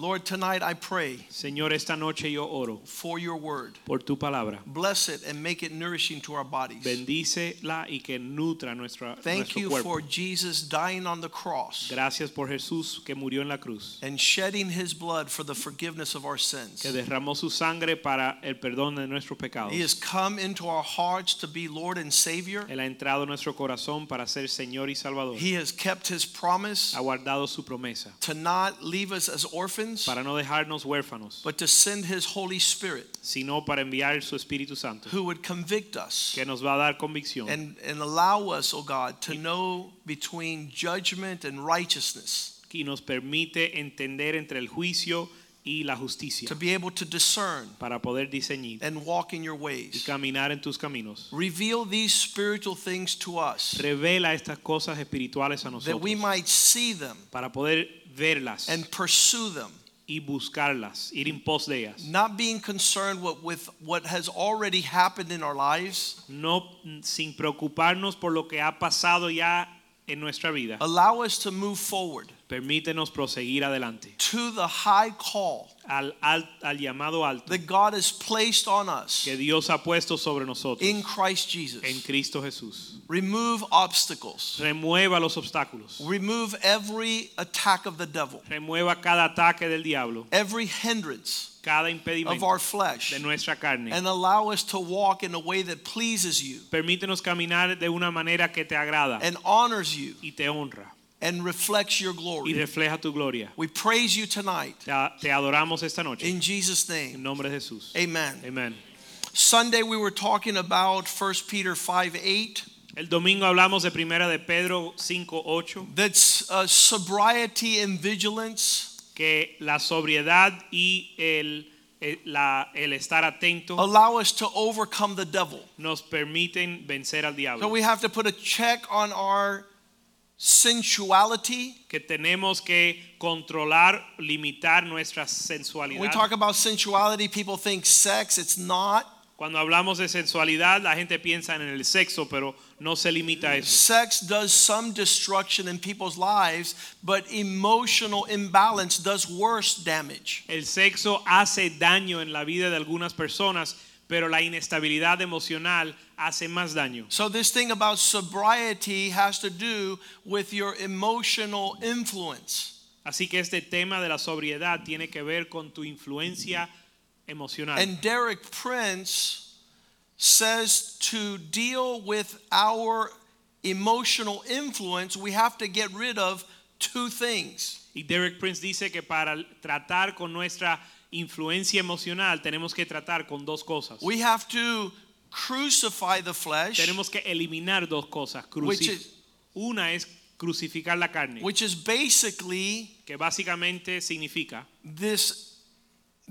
Lord, tonight I pray Señor, esta noche yo oro for your word. por tu palabra. Bless it and make it nourishing to our bodies. Bendícela y que nutra nuestra, Thank nuestro you cuerpo. for Jesus dying on the cross Gracias por Jesús que murió en la cruz, and shedding his blood for the forgiveness of our sins. que derramó su sangre para el perdón de nuestros pecados. He has come into our hearts to be Lord and Savior. Él ha entrado en nuestro corazón para ser Señor y Salvador. He has kept his promise Ha guardado su promesa to not leave us as orphans, para no dejarnos huérfanos, but to send his Holy Spirit sino para enviar su Espíritu Santo, who would convict us que nos va a dar convicción and, and allow us, oh God, to know between judgment and righteousness, y nos permite entender entre el juicio y la justicia to be able to discern para poder diseñar and walk in your y ways. caminar en tus caminos. Reveal these spiritual things to us Revela estas cosas espirituales a that we might see them para poder verlas and pursue them, y buscarlas, ir en pos de ellas. not being concerned with, with what has already happened in our lives. No mm, sin preocuparnos por lo que ha pasado ya en nuestra vida. Allow us to move forward Permítenos proseguir adelante to the high call al, al, al llamado alto that God has placed on us que Dios ha puesto sobre nosotros in Christ en Jesus. Cristo Jesús. Remove obstacles. Remueva los obstáculos. Remove every attack of the devil, Remueva cada ataque del diablo, every hindrance cada of our flesh, de nuestra carne. and allow us to walk in a way that pleases you Permítenos caminar de una manera que te agrada and honors you y te honra and reflects your y glory. refleja tu gloria. We praise you tonight Te, te adoramos esta noche. in Jesus' En name. nombre de Jesús. Amen. Amén. Sunday we were talking about 1 Peter 5 8. El domingo hablamos de Primera de Pedro 5:8 That's uh, sobriety and vigilance. que la sobriedad y el, el- la- el estar atento allow us to overcome the devil. nos permiten vencer al So we have to put a check on our sensuality. Que tenemos que controlar, limitar nuestra sensualidad. When we talk about sensuality, people think sex. It's not. Cuando hablamos de sensualidad, la gente piensa en el sexo, pero no se limita a eso. Sex does some destruction in people's lives, but emotional imbalance does worse damage. El sexo hace daño en la vida de algunas personas, pero la inestabilidad emocional hace más daño. So this thing about sobriety has to do with your emotional influence. Así que este tema de la sobriedad tiene que ver con tu influencia emocional. And Derek Prince says to deal with our emotional influence, we have to get rid of two things. y Derek Prince dice que para tratar con nuestra influencia emocional tenemos que tratar con dos cosas. We have to crucify the flesh, Tenemos que eliminar dos cosas. Which is- Una es crucificar la carne, which is basically que básicamente significa this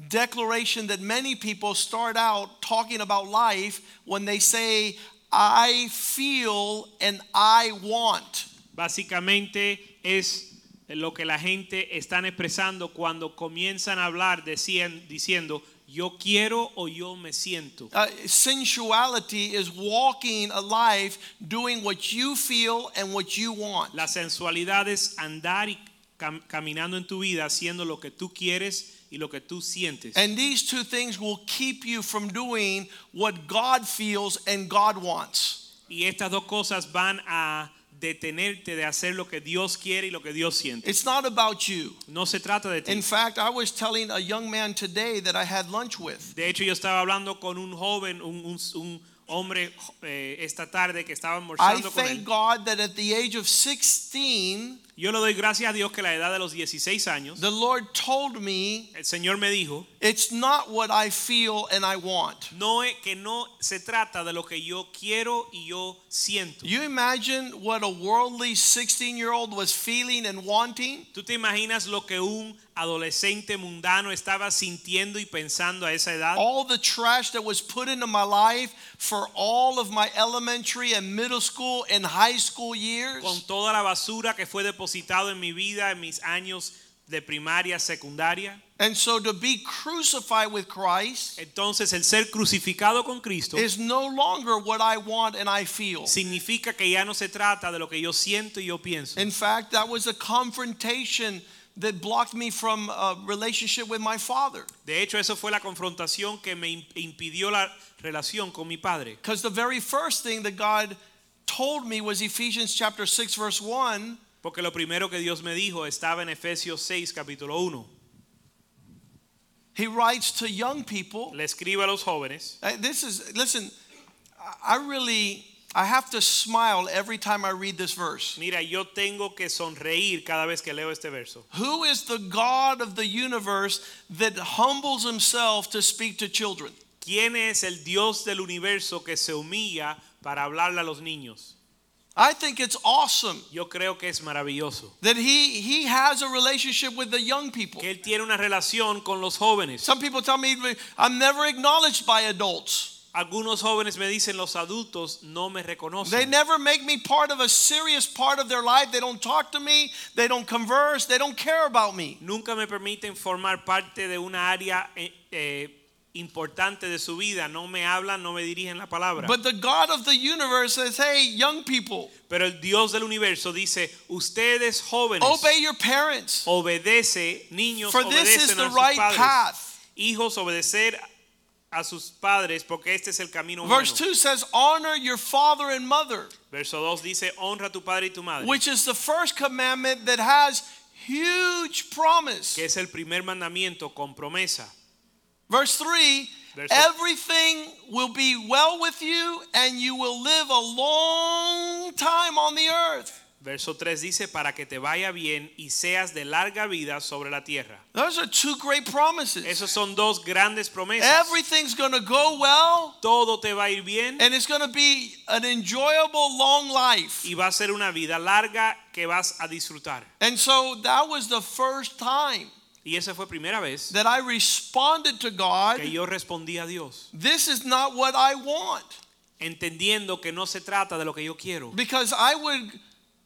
declaration that many people start out talking about life when they say, I feel and I want. Básicamente es lo que la gente están expresando cuando comienzan a hablar decían- diciendo yo quiero o yo me siento. Uh, sensuality is walking a life doing what you feel and what you want. La sensualidad es andar y cam- caminando en tu vida haciendo lo que tú quieres y lo que tú sientes. And these two things will keep you from doing what God feels and God wants. Y estas dos cosas van a detenerte de hacer lo que Dios quiere y lo que Dios siente. It's not about you. No se trata de ti. In fact, I was telling a young man today that I had lunch with. De hecho, yo estaba hablando con un joven, un, un- un hombre eh, esta tarde que estaba I almorzando con thank él. God that at the age of 16, Yo le doy gracias a Dios que la edad de los 16 años, the Lord told me el Señor me dijo, it's not what I feel and I want. no es que no se trata de lo que yo quiero y yo siento. You imagine what a worldly 16 year old was feeling and wanting? ¿Tú te imaginas lo que un adolescente mundano estaba sintiendo y pensando a esa edad? All the trash that was put into my life for all of my elementary and middle school and high school years. Con toda la basura que fue depositado en mi vida en mis años de primaria, secundaria. And so to be crucified with Christ Entonces el ser crucificado con Cristo is no longer what I want and I feel. significa que ya no se trata de lo que yo siento y yo pienso. In fact, that was a confrontation that blocked me from a relationship with my father. De hecho, eso fue la confrontación que me im- impidió la relación con mi padre. Because the very first thing that God told me was Ephesians chapter 6 verse 1 Porque lo primero que Dios me dijo estaba en Efesios 6, capítulo 1. he writes to young people Le escribe a los jóvenes. Uh, this is listen I- I really I have to smile every time I read this verse. Mira, yo tengo que sonreír cada vez que leo este verso. Who is the God of the universe that humbles himself to speak to children? ¿Quién es el Dios del universo que se humilla para hablarle a los niños? I think it's awesome Yo creo que es maravilloso. that he he has a relationship with the young people. Que Él tiene una relación con los jóvenes. Some people tell me I'm never acknowledged by adults. Algunos jóvenes me dicen los adultos no me reconocen. They never make me part of a serious part of their life. They don't talk to me. They don't converse. They don't care about me. Nunca me permiten formar parte de una área eh, eh, importante de su vida. No me hablan, no me dirigen la palabra. But the God of the universe says, "Hey, young people, Pero el Dios del universo dice, ustedes jóvenes, obey your parents, obedece, niños for this is the a sus right padres. path." Hijos obedecer a sus padres porque este es el camino Verse bueno. 2 says, "Honor your father and mother," Verso 2 dice, honra tu padre y tu madre. which is the first commandment that has huge promise. que es el primer mandamiento con promesa. Verse 3 Verso- Everything will be well with you, and you will live a long time on the earth. Verso 3 dice, para que te vaya bien y seas de larga vida sobre la tierra. Those are two great promises. Esos son dos grandes promesas. Everything's going to go well, Todo te va a ir bien and it's going to be an enjoyable long life. y va a ser una vida larga que vas a disfrutar. And so that was the first time Y esa fue primera vez that I responded to God que yo respondí a Dios, this is not what I want. entendiendo que no se trata de lo que yo quiero. Because I would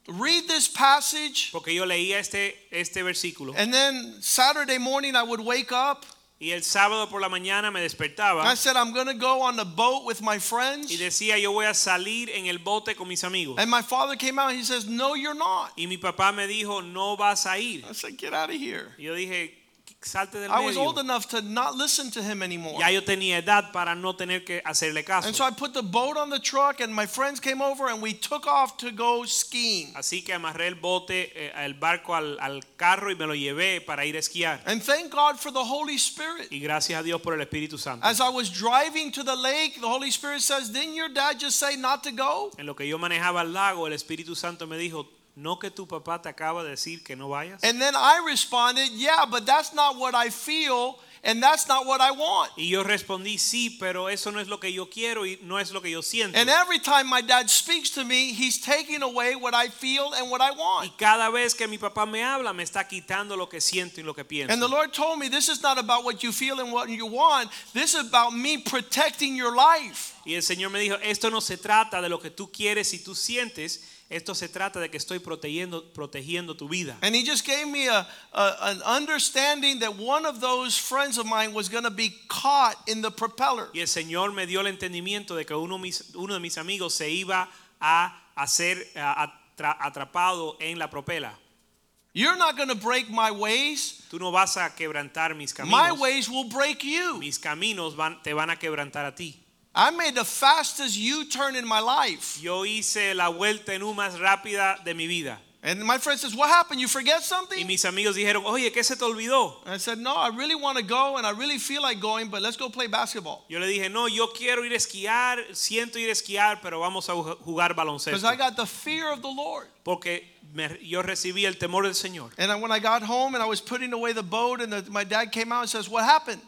read this passage, Porque yo leía este, este versículo and then Saturday morning I would wake up. Y el sábado por la mañana me I despertaba said, I'm going to go on the boat with my y friends. decía yo voy a salir en el bote con mis amigos. And my father came out, he says, No, you're not. Y mi papá me dijo, no vas a ir. I said, Get out of here. Y yo dije, salte del I was old medio. enough to not listen to him anymore. Ya yo tenía edad para no tener que hacerle caso. And so I put the boat on the truck, and my friends came over, and we took off to go skiing. Así que amarré el bote, eh, el barco al, al carro y me lo llevé para ir a esquiar. And thank God for the Holy Spirit. Y gracias a Dios por el Espíritu Santo. As I was driving to the lake, the Holy Spirit says, Didn't your dad just say not to go? En lo que yo manejaba al lago, el Espíritu Santo me dijo, ¿no que tu papá te acaba de decir que no vayas? And then I responded, Yeah, but that's not what I feel, and that's not what I want. Y yo respondí, sí, pero eso no es lo que yo quiero y no es lo que yo siento. And every time my dad speaks to me, he's taking away what I feel and what I want. Y cada vez que mi papá me habla, me está quitando lo que siento y lo que pienso. And the Lord told me this is not about what you feel and what you want. This is about me protecting your life. Y el Señor me dijo, esto no se trata de lo que tú quieres y tú sientes, esto se trata de que estoy protegiendo, protegiendo tu vida. And he just gave me a, a- an understanding that one of those friends of mine was going to be caught in the propeller. Y el Señor me dio el entendimiento de que uno, mis- uno de mis amigos se iba a hacer a- atrapado en la propela. You're not going to break my ways. Tú no vas a quebrantar mis My caminos. ways will break you. Mis caminos van, te van a quebrantar a ti. I made the fastest U turn in my life. Yo hice la vuelta en U más rápida de mi vida. And my friend says, What happened? You forget something?" Y mis amigos dijeron, oye, ¿qué se te olvidó? And I said, No, I really want to go and I really feel like going, but let's go play basketball. Yo le dije, no, yo quiero ir a esquiar, siento ir a esquiar, pero vamos a jugar baloncesto." Because. I got the fear of the Lord. Porque me- yo recibí el temor del Señor. And when I got home and I was putting away the boat, and the, my dad came out and says, What happened?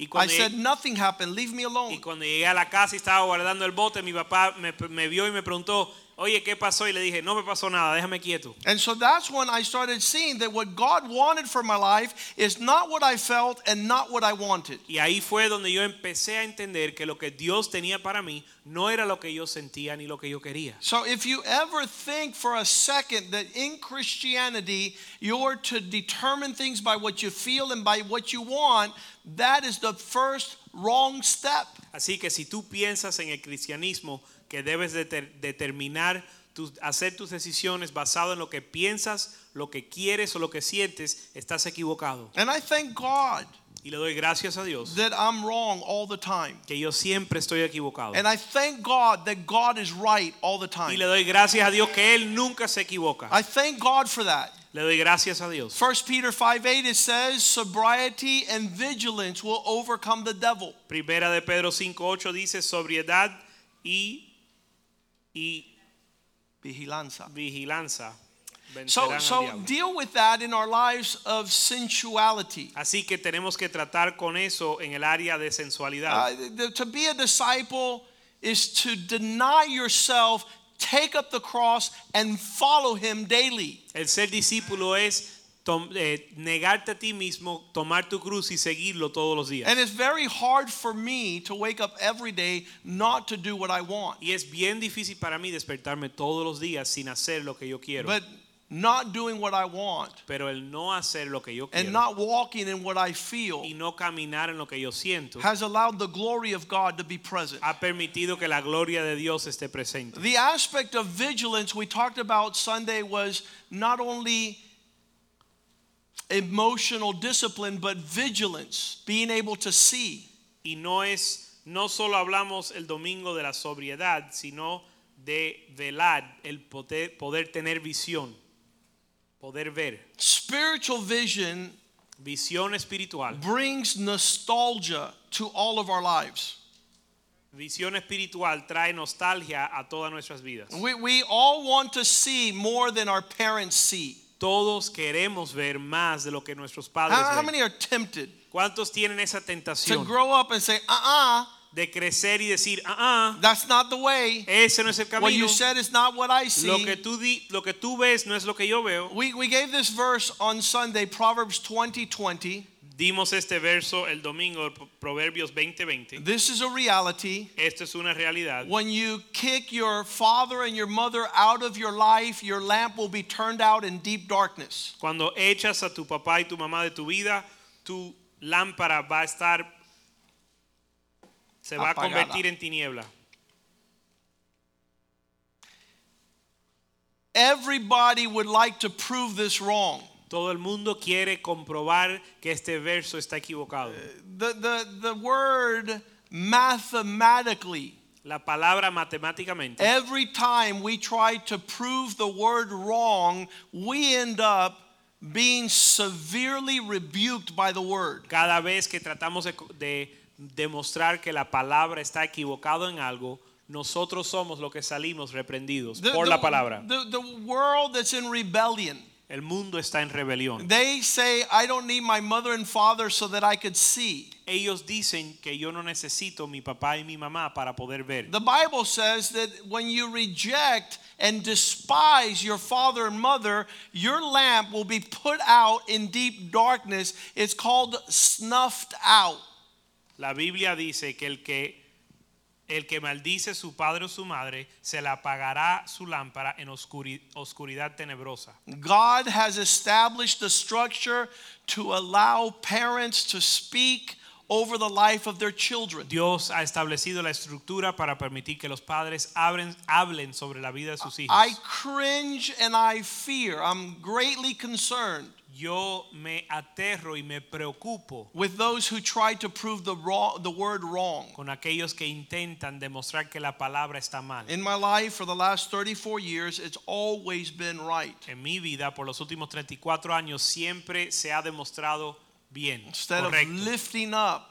Y I cuando, said, llegué, Nothing happened. Leave me y alone. cuando llegué a la casa y estaba guardando el bote, mi papá me, me vio y me preguntó, oye, ¿qué pasó? Y le dije, no me pasó nada, déjame quieto. And so that's when I started seeing that what God wanted for my life is not what I felt and not what I wanted. Y ahí fue donde yo empecé a entender que lo que Dios tenía para mí no era lo que yo sentía ni lo que yo quería. So if you ever think for a second that in Christianity you're to determine things by what you feel and by what you want, that is the first wrong step. Así que si tú piensas en el cristianismo que debes de ter- determinar, hacer tus decisiones basado en lo que piensas, lo que quieres o lo que sientes, estás equivocado. And I thank God Y le doy gracias a Dios that I'm wrong all the time. que yo siempre estoy equivocado. And I thank God that God is right all the Y time. le doy gracias a Dios que Él nunca se equivoca. I thank God for that. Le doy gracias a Dios. 1 Peter 5 8 it says, sobriety and vigilance will overcome the devil. Primera de Pedro 5.8 dice sobriedad y, y Vigilanza. vigilanza. So, so deal with that in our lives of sensuality. Así que tenemos que tratar con eso en el área de sensualidad. Uh, the- to be a disciple is to deny yourself, take up the cross, and follow him daily. El ser discípulo es eh, negarte a ti mismo, tomar tu cruz y seguirlo todos los días. And it's very hard for me to wake up every day not to do what I want. Y es bien difícil para mí despertarme todos los días sin hacer lo que yo quiero. But not doing what I want Pero el no hacer lo que yo and not walking in what I feel y no caminar en lo que yo siento has allowed the glory of God to be present. ha permitido que la gloria de Dios esté presente. The aspect of vigilance we talked about Sunday was not only emotional discipline, but vigilance, being able to see. Y no es, no solo hablamos el domingo de la sobriedad, sino de velar, el poder, poder tener visión, poder ver. Spiritual vision Visión espiritual. brings nostalgia to all of our lives. Visión espiritual trae nostalgia a todas nuestras vidas. We, we all want to see more than our parents see. Todos queremos ver más de lo que nuestros padres How, how many are tempted ¿Cuántos tienen esa to tentación grow up and say, uh uh, de crecer y decir, ah, ah, that's not the way. ese no es el What you camino? said is not what I see. Lo que tú di, lo que tú ves no es lo que yo veo. We, we gave this verse on Sunday, Proverbs 20 20. Dimos este verso el domingo, Proverbios 20:20. This is a reality. Esto es una realidad. When you kick your father and your mother out of your life, your lamp will be turned out in deep darkness. Cuando echas a tu papá y tu mamá de tu vida, tu lámpara va a estar se va a convertir en tiniebla. Everybody would like to prove this wrong. Todo el mundo quiere comprobar que este verso está equivocado. The, the, the word mathematically, La palabra matemáticamente, every time we try to prove the word wrong, we end up being severely rebuked by the word. cada vez que tratamos de, de demostrar que la palabra está equivocado en algo, nosotros somos los que salimos reprendidos The, por la palabra. the- the world that's in rebellion. El mundo está en rebelión. They say, I don't need my mother and father so that I could see. Ellos dicen que yo no necesito mi papá y mi mamá para poder ver. The Bible says that when you reject and despise your father and mother, your lamp will be put out in deep darkness. It's called snuffed out. La Biblia dice que el que el que maldice su padre o su madre se le apagará su lámpara en oscuri- oscuridad tenebrosa. God has established a structure to allow parents to speak over the life of their children. Dios ha establecido la estructura para permitir que los padres hablen, hablen sobre la vida de sus hijos. I cringe and I fear. I'm greatly concerned yo me aterro y me preocupo with those who try to prove the wrong, the word wrong. con aquellos que intentan demostrar que la palabra está mal. In my life for the last 34 years, it's always been right. En mi vida, por los últimos 34 años, siempre se ha demostrado bien, Instead of lifting up,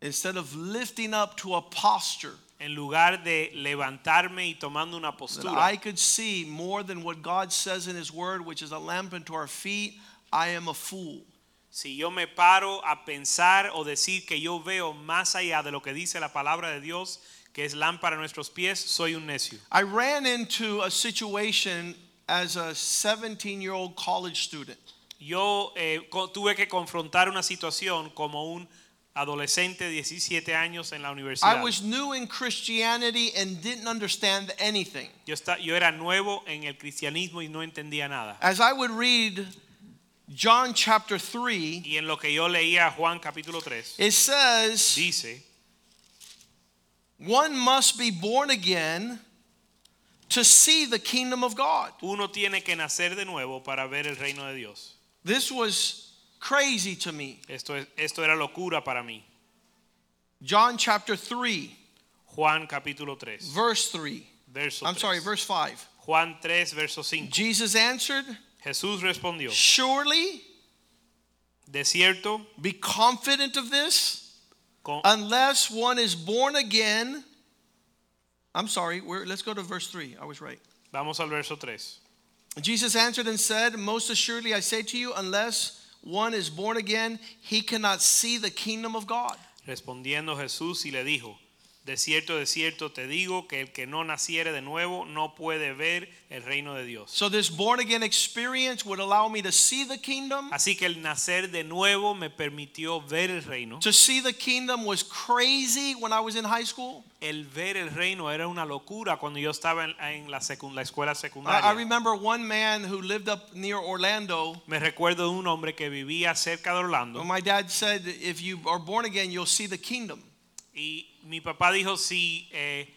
instead of lifting up to a posture En lugar de levantarme y tomando una postura I could see more than what God says in His Word, which is a lamp unto our feet, I am a fool. Si yo me paro a pensar o decir que yo veo más allá de lo que dice la palabra de Dios, que es lámpara a nuestros pies, soy un necio. I ran into a situation as a 17 year old college student. Yo eh, tuve que confrontar una situación como un adolescente 17 años en la I was new in Christianity and didn't understand anything. Yo, esta- yo era nuevo en el cristianismo y no entendía nada. As I would read John chapter 3, Y en lo que yo leía Juan capítulo 3, it says, dice, One must be born again to see the kingdom of God. uno tiene que nacer de nuevo para ver el reino de Dios. This was crazy to me. Esto, es- esto era locura para mí. John chapter 3, Juan capítulo 3, verse 3. verso I'm 3. sorry, verse 5. Juan 3, verso 5. Jesus answered, Jesús respondió, Surely de cierto, be confident of this, con- unless one is born again. I'm sorry, we're, let's go to verse 3. I was right. vamos al verso 3. Jesus answered and said, Most assuredly I say to you, unless one is born again, he cannot see the kingdom of God. Respondiendo Jesús y le dijo, de cierto, de cierto te digo que el que no naciere de nuevo no puede ver el reino de Dios. So, this born again experience would allow me to see the kingdom. Así que el nacer de nuevo me permitió ver el reino. To see the kingdom was crazy when I was in high school. El ver el reino era una locura cuando yo estaba en, en la, secun- la escuela I, I secundaria. remember one man who lived up near Orlando. Me recuerdo de un hombre que vivía cerca de Orlando My dad said, If you are born again, you'll see the kingdom. Y mi papá dijo, si, eh,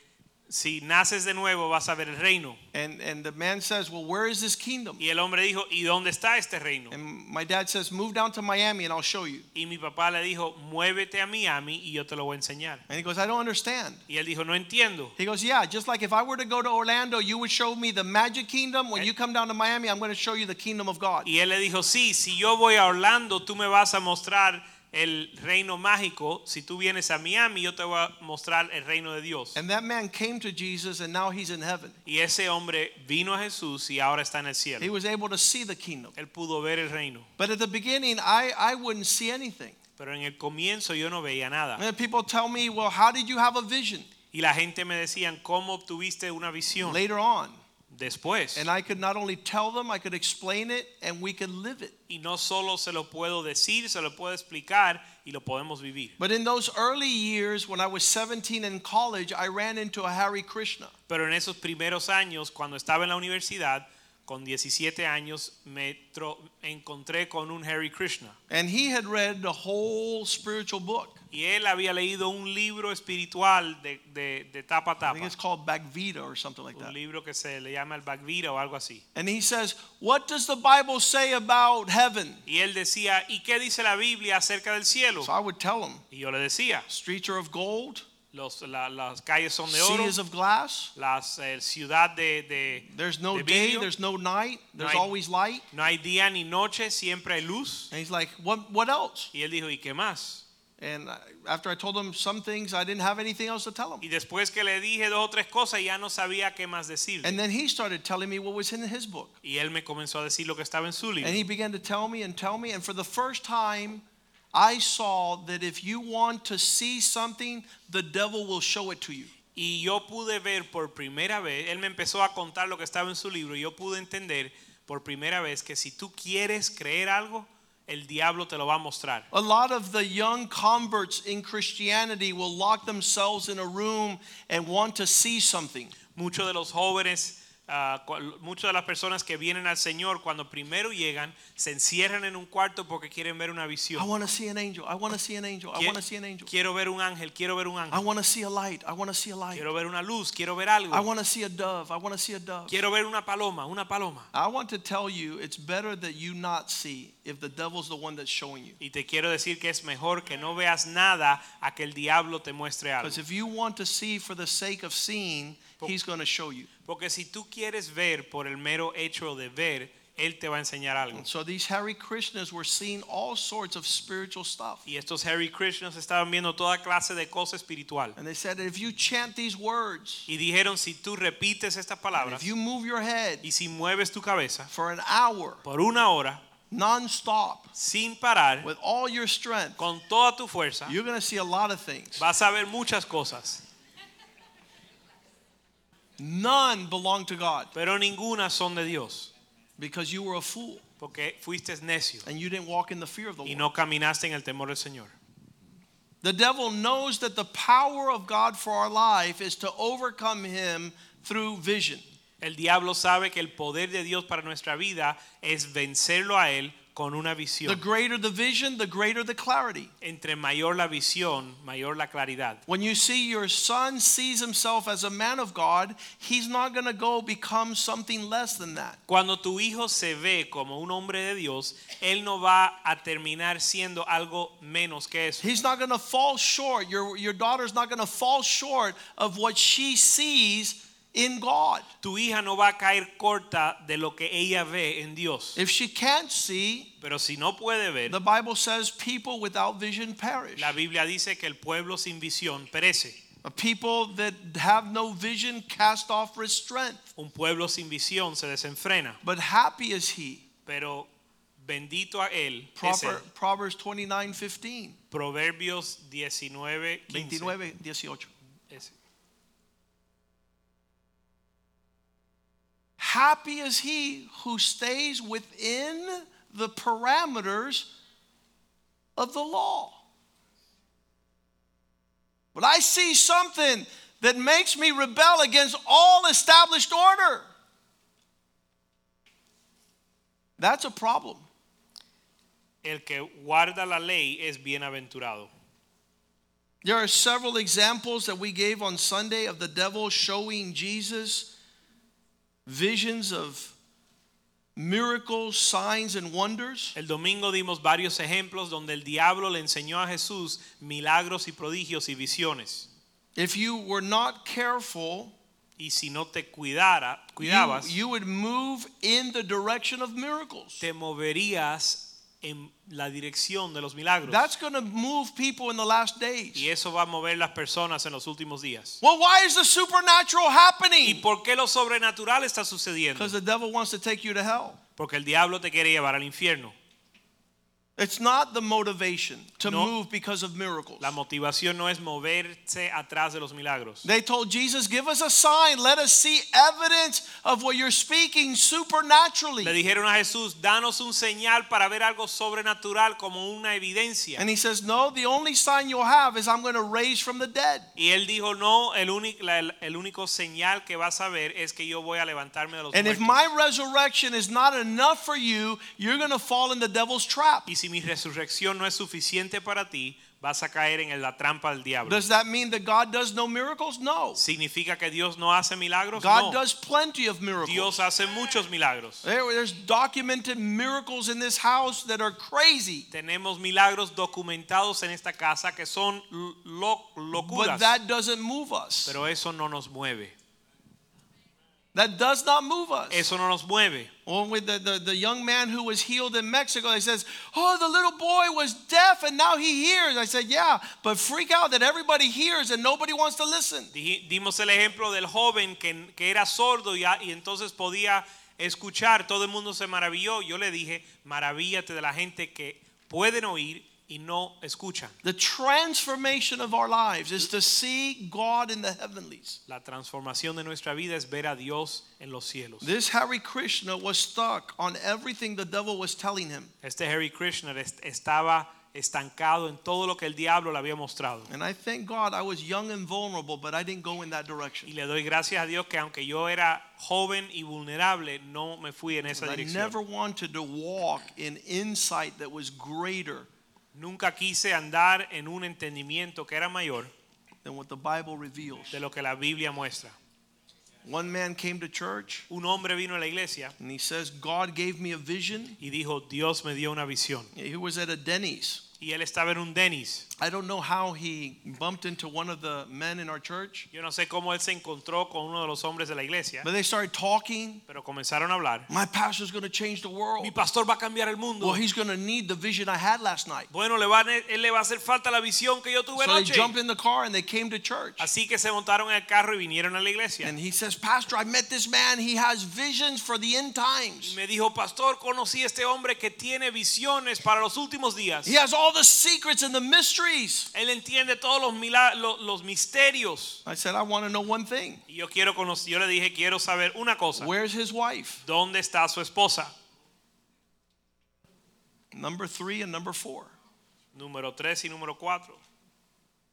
si naces de nuevo vas a ver el reino. And, and the man says, Well, where is this kingdom? Y el hombre dijo, ¿y dónde está este reino? And my dad says, Move down to Miami and I'll show you. Y mi papá le dijo, muévete a Miami y yo te lo voy a enseñar. And he goes, I don't understand. Y él dijo, no entiendo. He goes, Yeah, just like if I were to go to Orlando, you would show me the magic kingdom. When you come down to Miami, I'm going to show you the kingdom of God. Y él le dijo, sí, si yo voy a Orlando, tú me vas a mostrar el reino mágico. Si tú vienes a Miami, yo te voy a mostrar el reino de Dios. And that man came to Jesus and now he's in heaven. Y ese hombre vino a Jesús y ahora está en el cielo. He was able to see the kingdom. Él pudo ver el reino. But at the beginning, I, I wouldn't see anything. Pero en el comienzo yo no veía nada. And people tell me, Well, how did you have a vision? Y la gente me decían, ¿cómo obtuviste una visión? Later on. Después. And I could not only tell them, I could explain it, and we could live it. Y no solo se lo puedo decir, se lo puedo explicar y lo podemos vivir. But in those early years, when I was 17 in college, I ran into a Hare Krishna. Pero en esos primeros años, cuando estaba en la universidad, con 17 años, me encontré con un Hare Krishna. And he had read the whole spiritual book. Y él había leído un libro espiritual de, de, de tapa a I tapa. think it's called Bhagavita or something like that. Un libro que se le llama el Bhagavita o algo así. And he says, What does the Bible say about heaven? Y él decía, ¿y qué dice la Biblia acerca del cielo? So I would tell him, Y yo le decía, Streets are of gold, los, la- las calles son de sea oro, is of glass. las eh, ciudad de, de- There's no de day, vidrio. there's no night, there's hay- always light. no hay día ni noche, siempre hay luz. And he's like, What, what else? Y él dijo, ¿y qué más? And after I told him some things, I didn't have anything else to tell him. Y después que le dije dos o tres cosas, ya no sabía qué más decir. And then he started telling me what was in his book. Y él me comenzó a decir lo que estaba en su libro. And he began to tell me and tell me. And for the first time, I saw that if you want to see something, the devil will show it to you. Y yo pude ver por primera vez, él me empezó a contar lo que estaba en su libro y yo pude entender por primera vez que si tú quieres creer algo, el diablo te lo va a mostrar. A lot of the young converts in Christianity will lock themselves in a room and want to see something. Muchos de los jóvenes ah, cu- muchas de las personas que vienen al Señor cuando primero llegan se encierran en un cuarto porque quieren ver una visión. I want to see an angel. I want to see an angel. I want to see an angel. Quiero ver un ángel, quiero ver un I ángel. want to see a light. I want to see a light. Quiero ver una luz, quiero ver algo. I want to see a dove. I want to see a dove. Quiero ver una paloma, una paloma. I want to tell you it's better that you not see if the devil's the one that's showing you. Y te quiero decir que es mejor que no veas nada a que el diablo te muestre algo. Because if you want to see for the sake of seeing, he's going to show you. Porque si tú quieres ver por el mero hecho de ver, él te va a enseñar algo. So these Hare Krishnas were seeing all sorts of spiritual stuff. Y estos Hare Krishnas estaban viendo toda clase de cosa espiritual. And they said if you chant these words, Y dijeron, si tú repites estas and palabras if you move your head y si mueves tu cabeza for an hour, por una hora, non-stop, sin parar, with all your strength, con toda tu fuerza, you're going to see a lot of things. vas a ver muchas cosas. None belong to God Pero ninguna son de Dios. because you were a fool Porque fuiste necio and you didn't walk in the fear of the y Lord. no caminaste en el temor del Señor. The devil knows that the power of God for our life is to overcome him through vision. El diablo sabe que el poder de Dios para nuestra vida es vencerlo a él con una visión. The greater the vision, the greater the clarity. Entre mayor la visión, mayor la claridad. When you see your son sees himself as a man of God, he's not going to go become something less than that. Cuando tu hijo se ve como un hombre de Dios, él no va a terminar siendo algo menos que eso. He's not going to fall short. Your, your daughter's not going to fall short of what she sees in God. Tu hija no va a caer corta de lo que ella ve en Dios. If she can't see, Pero si no puede ver, the Bible says people without vision perish. la Biblia dice que el pueblo sin visión perece. A people that have no vision cast off restraint. Un pueblo sin visión se desenfrena. But happy is he. Pero bendito a él él. Proverbs 29 15. Proverbios 19, 15. 29 18. Ese. Happy is he who stays within the parameters of the law. But I see something that makes me rebel against all established order. That's a problem. El que guarda la ley es bienaventurado. There are several examples that we gave on Sunday of the devil showing Jesus visions of miracles, signs, and wonders. El domingo dimos varios ejemplos donde el diablo le enseñó a Jesús milagros y prodigios y visiones. If you were not careful, Y si no te cuidara, you, cuidabas, you would move in the direction of miracles. te moverías en la dirección de los milagros. That's going to move people in the last days. y eso va a mover las personas en los últimos días. Well, why is the supernatural ¿Y happening? por qué lo sobrenatural está sucediendo? Because the devil wants to take you to hell. Porque el diablo te quiere llevar al infierno. It's not the motivation to No. move because of miracles. La motivación no es moverse atrás de los milagros. They told Jesus, Give us a sign. Let us see evidence of what you're speaking supernaturally. Le dijeron a Jesús, danos un señal para ver algo sobrenatural como una evidencia. And he says, No, the only sign you'll have is I'm going to raise from the dead. Y él dijo, no, el único, el, único señal que vas a ver es que yo voy a levantarme de los And if my resurrection is not enough for you, you're going to fall in the devil's trap. Y si mi resurrección no es suficiente para ti, vas a caer en la trampa del diablo. Does that mean that God does no miracles? No. ¿Significa que Dios no hace milagros? God no. does plenty of miracles. Dios hace muchos milagros. There- there's documented miracles in this house that are crazy. Tenemos milagros documentados en esta casa que son lo- But locuras. that doesn't move us. Pero eso no nos mueve. That does not move us. Eso no nos mueve. Or with the, the, the young man who was healed in Mexico, he says, Oh, the little boy was deaf and now he hears. I said, Yeah, but freak out that everybody hears and nobody wants to listen. Dimos el ejemplo del joven que, que era sordo y, y entonces podía escuchar. Todo el mundo se maravilló. Yo le dije, maravíllate de la gente que pueden oír y no escuchan. The transformation of our lives is to see God in the heavenlies. La transformación de nuestra vida es ver a Dios en los cielos. This Hare Krishna was stuck on everything the devil was telling him. Este Hare Krishna est- estaba estancado en todo lo que el diablo le había mostrado. And I thank God I was young and vulnerable, but I didn't go in that Y direction. le doy gracias a Dios que aunque yo era joven y vulnerable, no me fui en esa I dirección. never wanted to walk in insight that was greater Nunca quise andar en un entendimiento que era mayor than what the Bible reveals. de lo que la Biblia muestra. One man came to church Un hombre vino a la iglesia and he says, God gave me a vision. y dijo, Dios me dio una visión. He was at a Denny's. Y él estaba en un Denis. I don't know how he bumped into one of the men in our church, Yo no sé cómo él se encontró con uno de los hombres de la iglesia, but they started talking. pero comenzaron a hablar. My pastor's going to change the world. Mi pastor va a cambiar el mundo. Well, he's going to need the vision I had last night. Bueno, le va a, él le va a hacer falta la visión que yo tuve So they anoche. jumped in the car and they came to church. Así que se montaron en el carro y vinieron a la iglesia. And he says, Pastor, I met this man. He has visions for the end Y times. me dijo, pastor, conocí a este hombre que tiene visiones para los últimos días. He has all the secrets and the mysteries. Él entiende todos los, mila- lo- los misterios. I said, I want to know one thing. Yo quiero conocer, yo le dije, quiero saber una cosa. Where's his wife? ¿Dónde está su esposa? Number three and number four. Número 3 y número 4.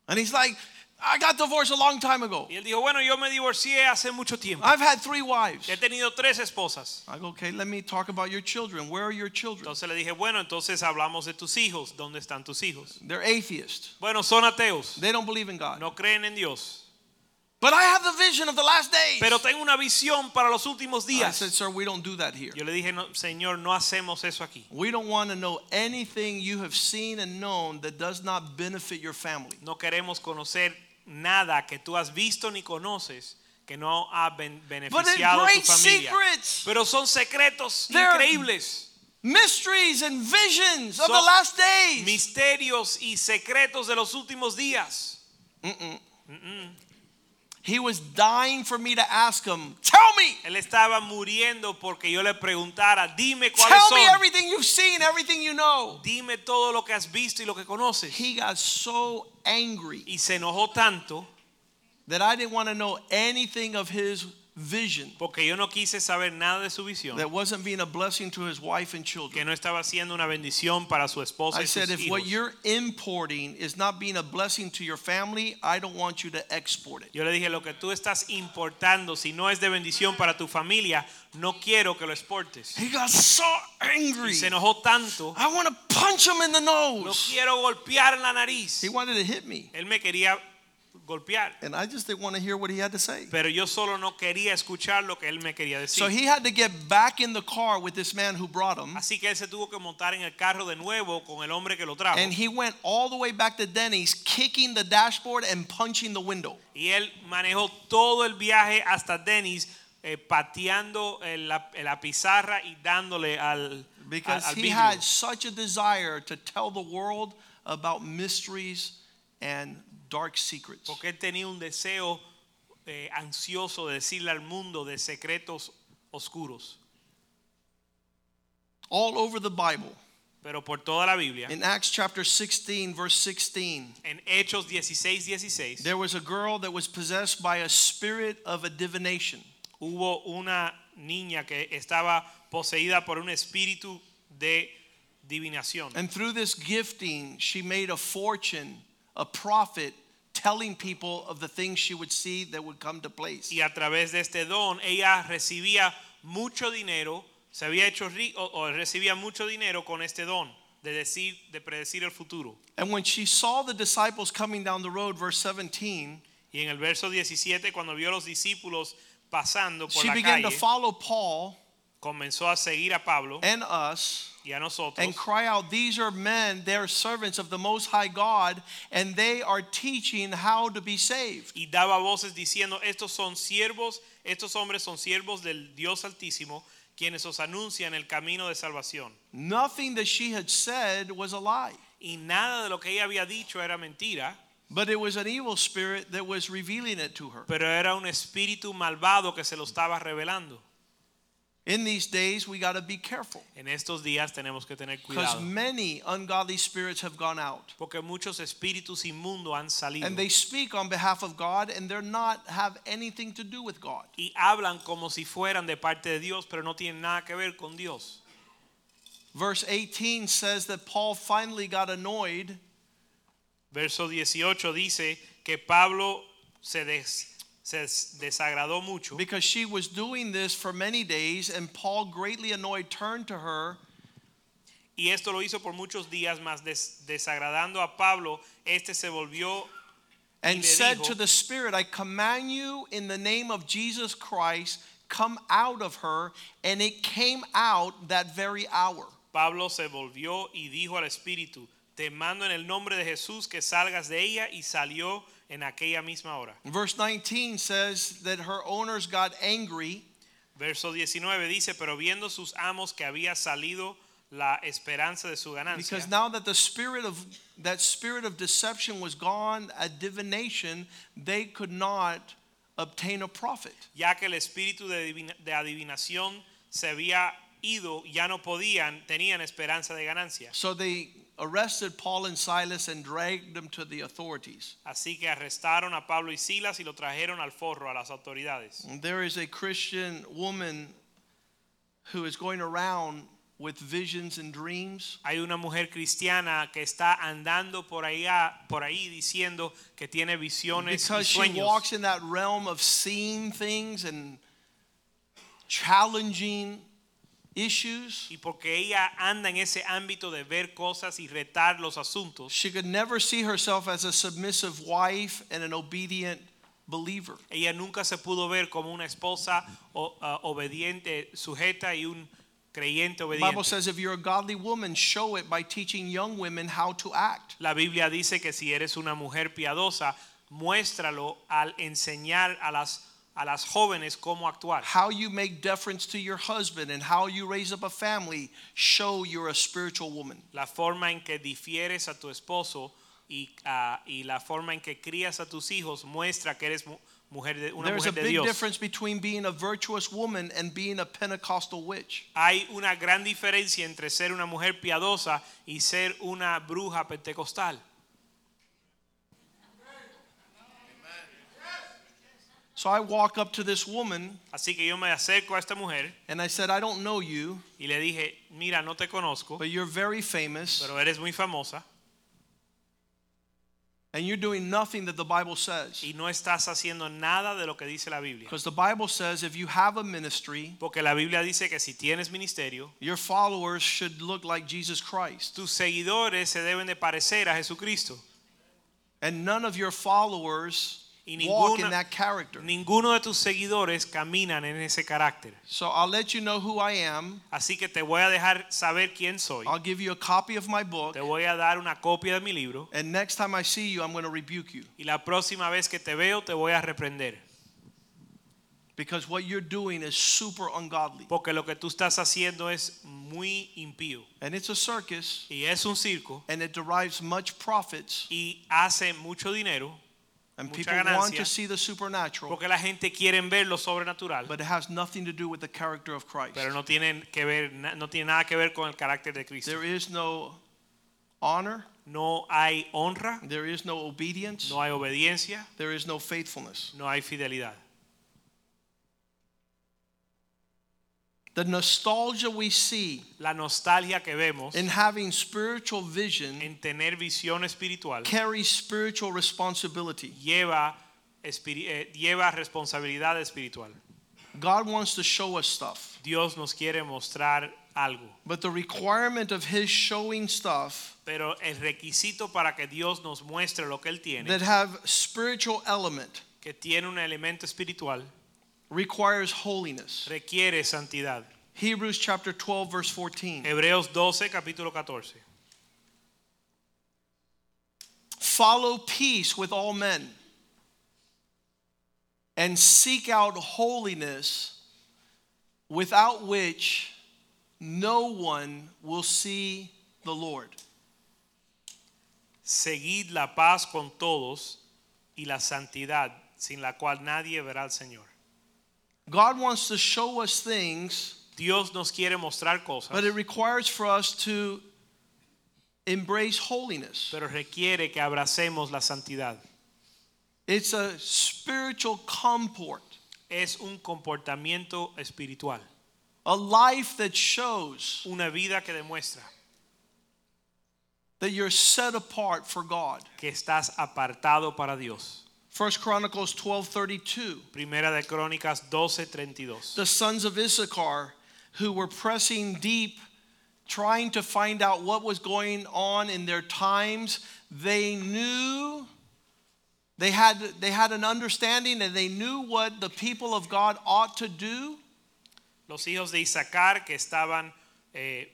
And he's like, I got divorced a long time ago. Y él dijo, bueno, yo me divorcié hace mucho tiempo. I've had three wives. He tenido tres esposas. I go, okay, let me talk about your children. Where are your children? Entonces le dije, bueno, entonces hablamos de tus hijos. ¿Dónde están tus hijos? They're atheists. Bueno, son ateos. They don't believe in God. No creen en Dios. But I have the vision of the last days. Pero tengo una visión para los últimos I said, días. sir, we don't do that here. Yo le dije, no, Señor, no hacemos eso aquí. We don't want to know anything you have seen and known that does not benefit your family. No queremos conocer nada que tú has visto ni conoces que no ha ben- beneficiado a tu familia. secrets, Pero son secretos increíbles. mysteries, and visions of the last days. Misterios y secretos de los últimos días. He was dying for me to ask him, Tell me, Él estaba muriendo porque yo le preguntara, dime cuáles tell me everything you've seen, everything you know. Dime todo lo que has visto y lo que conoces. He got so angry Y se enojó tanto that I didn't want to know anything of his vision porque yo no quise saber nada de su visión, that wasn't being a blessing to his wife and children. que no estaba siendo una bendición para su esposa I y sus said, if what you're importing is not being a blessing to your family, I don't want you to export it. Yo le dije, lo que tú estás importando, si no es de bendición para tu familia, no quiero que lo exportes. He got so angry. Y se enojó tanto, I want to punch him in the lo nose. quiero golpear en la nariz. He wanted to hit me, Él me quería golpear, and I just didn't want to hear what he had to say. pero yo solo no quería escuchar lo que él me quería decir. So he had to get back in the car with this man who brought him, Así que él se tuvo que montar en el carro de nuevo con el hombre que lo trajo. and he went all the way back to Denny's, kicking the dashboard and punching the window. Y él manejó todo el viaje hasta Denny's, eh, pateando en la, la pizarra y dándole al, Because al, al he had such a desire to tell the world about mysteries and dark secrets. Porque él tenía un deseo eh, ansioso de decirle al mundo de secretos oscuros. All over the Bible. Pero por toda la Biblia, In Acts chapter 16, verse 16, en Hechos 16, 16, there was a girl that was possessed by a spirit of a divination. hubo una niña que estaba poseída por un espíritu de divinación. And through this gifting, she made a fortune, a prophet telling people of the things she would see that would come to place. y a través de este don ella recibía mucho dinero, se había hecho rico o recibía mucho dinero con este don de decir de predecir el futuro. And when she saw the disciples coming down the road, verse 17, Y en el verso 17 cuando vio los discípulos pasando por she la began to follow Paul comenzó a seguir a Pablo and us nosotros and cry out, These are men, they're servants of the Most High God, and they are teaching how to be saved. y daba voces diciendo, estos son siervos, estos hombres son siervos del Dios Altísimo, quienes os anuncian el camino de salvación. Nothing that she had said was a lie, Y nada de lo que ella había dicho era mentira, but it was an evil spirit that was revealing it to her. pero era un espíritu malvado que se lo estaba revelando. In these days, we got to be careful En estos días tenemos que tener cuidado. because many ungodly spirits have gone out. porque muchos espíritus inmundos han salido And they speak on behalf of God, and they're not have anything to do with God. y hablan como si fueran de parte de Dios, pero no tienen nada que ver con Dios. Verse 18 says that Paul finally got annoyed Verso 18 dice que Pablo se, des- se desagradó mucho because she was doing this for many days, and Paul, greatly annoyed, turned to her y esto lo hizo por muchos días, más des- desagradando a Pablo, este se volvió and said dijo- to the Spirit, I command you in the name of Jesus Christ, come out of her. And it came out that very hour. Pablo se volvió y dijo al Espíritu, te mando en el nombre de Jesús que salgas de ella y salió en aquella misma hora. Verse 19 says that her owners got angry Verso 19 dice, pero viendo sus amos que había salido la esperanza de su ganancia, because now that the spirit of that spirit of deception was gone, a divination, they could not obtain a profit. ya que el espíritu de, de adivinación se había ido, ya no podían, tenían esperanza de ganancia. So they arrested Paul and Silas and dragged them to the authorities. Así que arrestaron a Pablo y Silas y lo trajeron al forro, a las autoridades. There is a Christian woman who is going around with visions and dreams. Hay una mujer cristiana que está andando por allá, por ahí diciendo que tiene visiones y Because she walks in that realm of seeing things and challenging issues. Y porque ella anda en ese ámbito de ver cosas y retar los asuntos, She could never see herself as a submissive wife and an obedient believer. ella nunca se pudo ver como una esposa ah, obediente, sujeta y un creyente The Bible says if you're a godly woman, show it by teaching young women how to act. La Biblia dice que si eres una mujer piadosa, muéstralo al enseñar a las, a las jóvenes cómo actuar. How you make deference to your husband and how you raise up a family show you're a spiritual woman. La forma en que difieres a tu esposo y, ah, y la forma en que crías a tus hijos muestra que eres mu- mujer de, una There's a mujer de big Dios. difference between being a virtuous woman and being a Pentecostal witch. Hay una gran diferencia entre ser una mujer piadosa y ser una bruja pentecostal. So I walk up to this woman Así que yo me acerco a esta mujer and I said, I don't know you, y le dije, mira, no te conozco, but you're very famous pero eres muy famosa and you're doing nothing that the Bible says. y no estás haciendo nada de lo que dice la Biblia. Because the Bible says if you have a ministry, Porque la Biblia dice que si tienes ministerio, your followers should look like Jesus Christ. tus seguidores se deben de parecer a Jesucristo. And none of your followers Y walk in that character. Ninguno de tus seguidores caminan en ese carácter. So I'll let you know who I am. Así que te voy a dejar saber quién soy. I'll give you a copy of my book. Te voy a dar una copia de mi libro And next time I see you, I'm going to rebuke you. y la próxima vez que te veo te voy a reprender. Because what you're doing is super ungodly. Porque lo que tú estás haciendo es muy impío. And it's a circus. Y es un circo And it derives much profits. y hace mucho dinero And people want to see the supernatural. porque la gente quiere ver lo sobrenatural. But it has nothing to do with the character of Christ. Pero no tienen que ver no tiene nada que ver con el carácter de Cristo. There is no honor. No hay honra, There is no obedience. no hay obediencia, There is no faithfulness. no hay fidelidad. The nostalgia we see La nostalgia que vemos in having spiritual vision en tener visión espiritual carries spiritual responsibility. lleva, eh, lleva responsabilidad espiritual. God wants to show us stuff. Dios nos quiere mostrar algo, But the requirement of His showing stuff pero el requisito para que Dios nos muestre lo que Él tiene, that have spiritual element que tiene un elemento espiritual, requires holiness. requiere santidad. Hebrews chapter 12 verse 14. Hebreos 12, capítulo 14. Follow peace with all men and seek out holiness without which no one will see the Lord. Seguid la paz con todos y la santidad, sin la cual nadie verá al Señor. God wants to show us things, Dios nos quiere mostrar cosas, but it requires for us to embrace holiness. pero requiere que abracemos la santidad. It's a spiritual comport. Es un comportamiento espiritual. a life that shows una vida que demuestra that you're set apart for God. que estás apartado para Dios. First Chronicles 12:32. Primera de Crónicas 12:32. The sons of Issachar who were pressing deep trying to find out what was going on in their times, they knew they had they had an understanding and they knew what the people of God ought to do. Los hijos de Isaacar que estaban eh,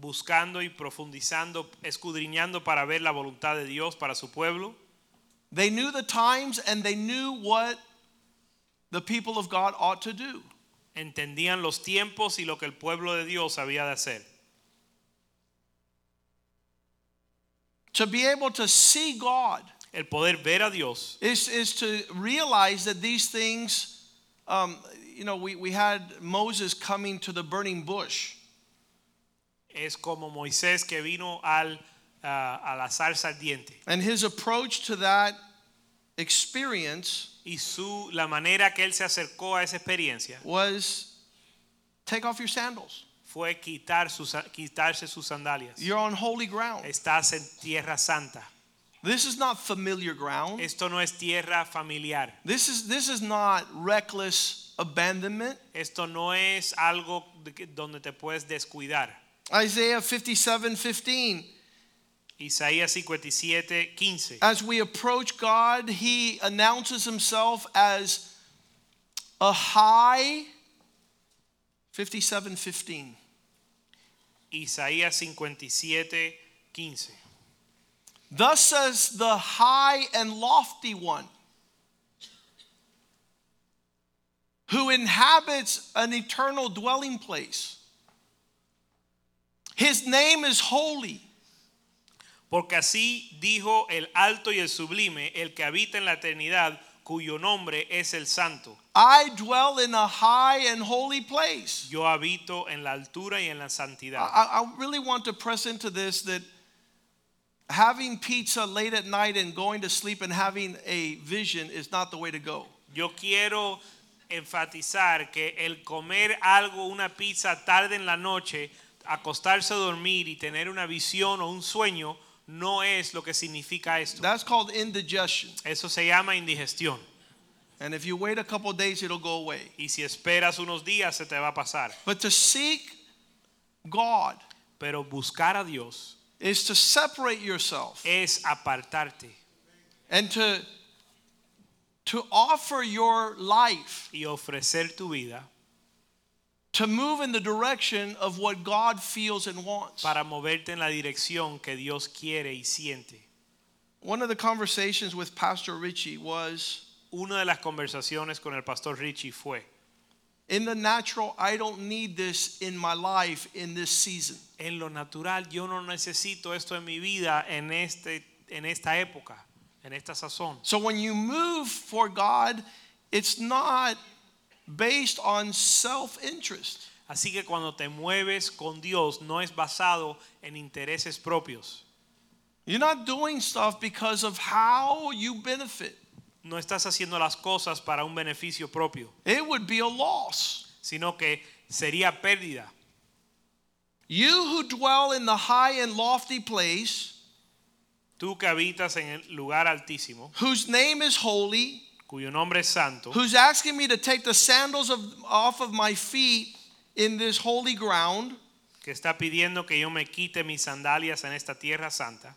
buscando y profundizando, escudriñando para ver la voluntad de Dios para su pueblo. They knew the times and they knew what the people of God ought to do. Entendían los tiempos y lo que el pueblo de Dios había de hacer. To be able to see God El poder ver a Dios is, is to realize that these things, um, you know, we, we had Moses coming to the burning bush. es como Moisés que vino al, a la salsa ardiente. And his approach to that experience Y su, la manera que él se acercó a esa experiencia was take off your sandals. fue quitar sus, quitarse sus sandalias. You're on holy ground. Estás en tierra santa. This is not familiar ground. Esto no es tierra familiar. This is, this is not reckless abandonment. Esto no es algo donde te puedes descuidar. Isaiah 57 15. Isaías 57, 15. As we approach God, he announces himself as a high 57 15. Isaías 57, 15. Thus says the high and lofty one, who inhabits an eternal dwelling place. His name is holy. Porque así dijo el alto y el sublime, el que habita en la eternidad, cuyo nombre es el santo. I dwell in a high and holy place. Yo habito en la altura y en la santidad. I, I really want to press into this that having pizza late at night and going to sleep and having a vision is not the way to go. Yo quiero enfatizar que el comer algo, una pizza tarde en la noche, acostarse a dormir y tener una visión o un sueño, no es lo que significa esto. That's called indigestion. Eso se llama indigestión. And if you wait a couple of days, it'll go away. Y si esperas unos días se te va a pasar. But to seek God Pero buscar a Dios is to separate yourself es apartarte and to, to offer your life y ofrecer tu vida to move in the direction of what God feels and wants. para moverte en la dirección que Dios quiere y siente. One of the conversations with Pastor Richie was Una de las conversaciones con el pastor Richie fue, in the natural, I don't need this in my life in this season. en lo natural yo no necesito esto en mi vida en, este, en esta época, en esta sazón. So when you move for God, it's not based on self interest. Así que cuando te mueves con Dios no es basado en intereses propios. You're not doing stuff because of how you benefit. No estás haciendo las cosas para un beneficio propio, It would be a loss. sino que sería pérdida. You who dwell in the high and lofty place, Tú que habitas en el lugar altísimo, whose name is holy, cuyo nombre es santo, who's asking me to take the sandals of, off of my feet in this holy ground, que está pidiendo que yo me quite mis sandalias en esta tierra santa,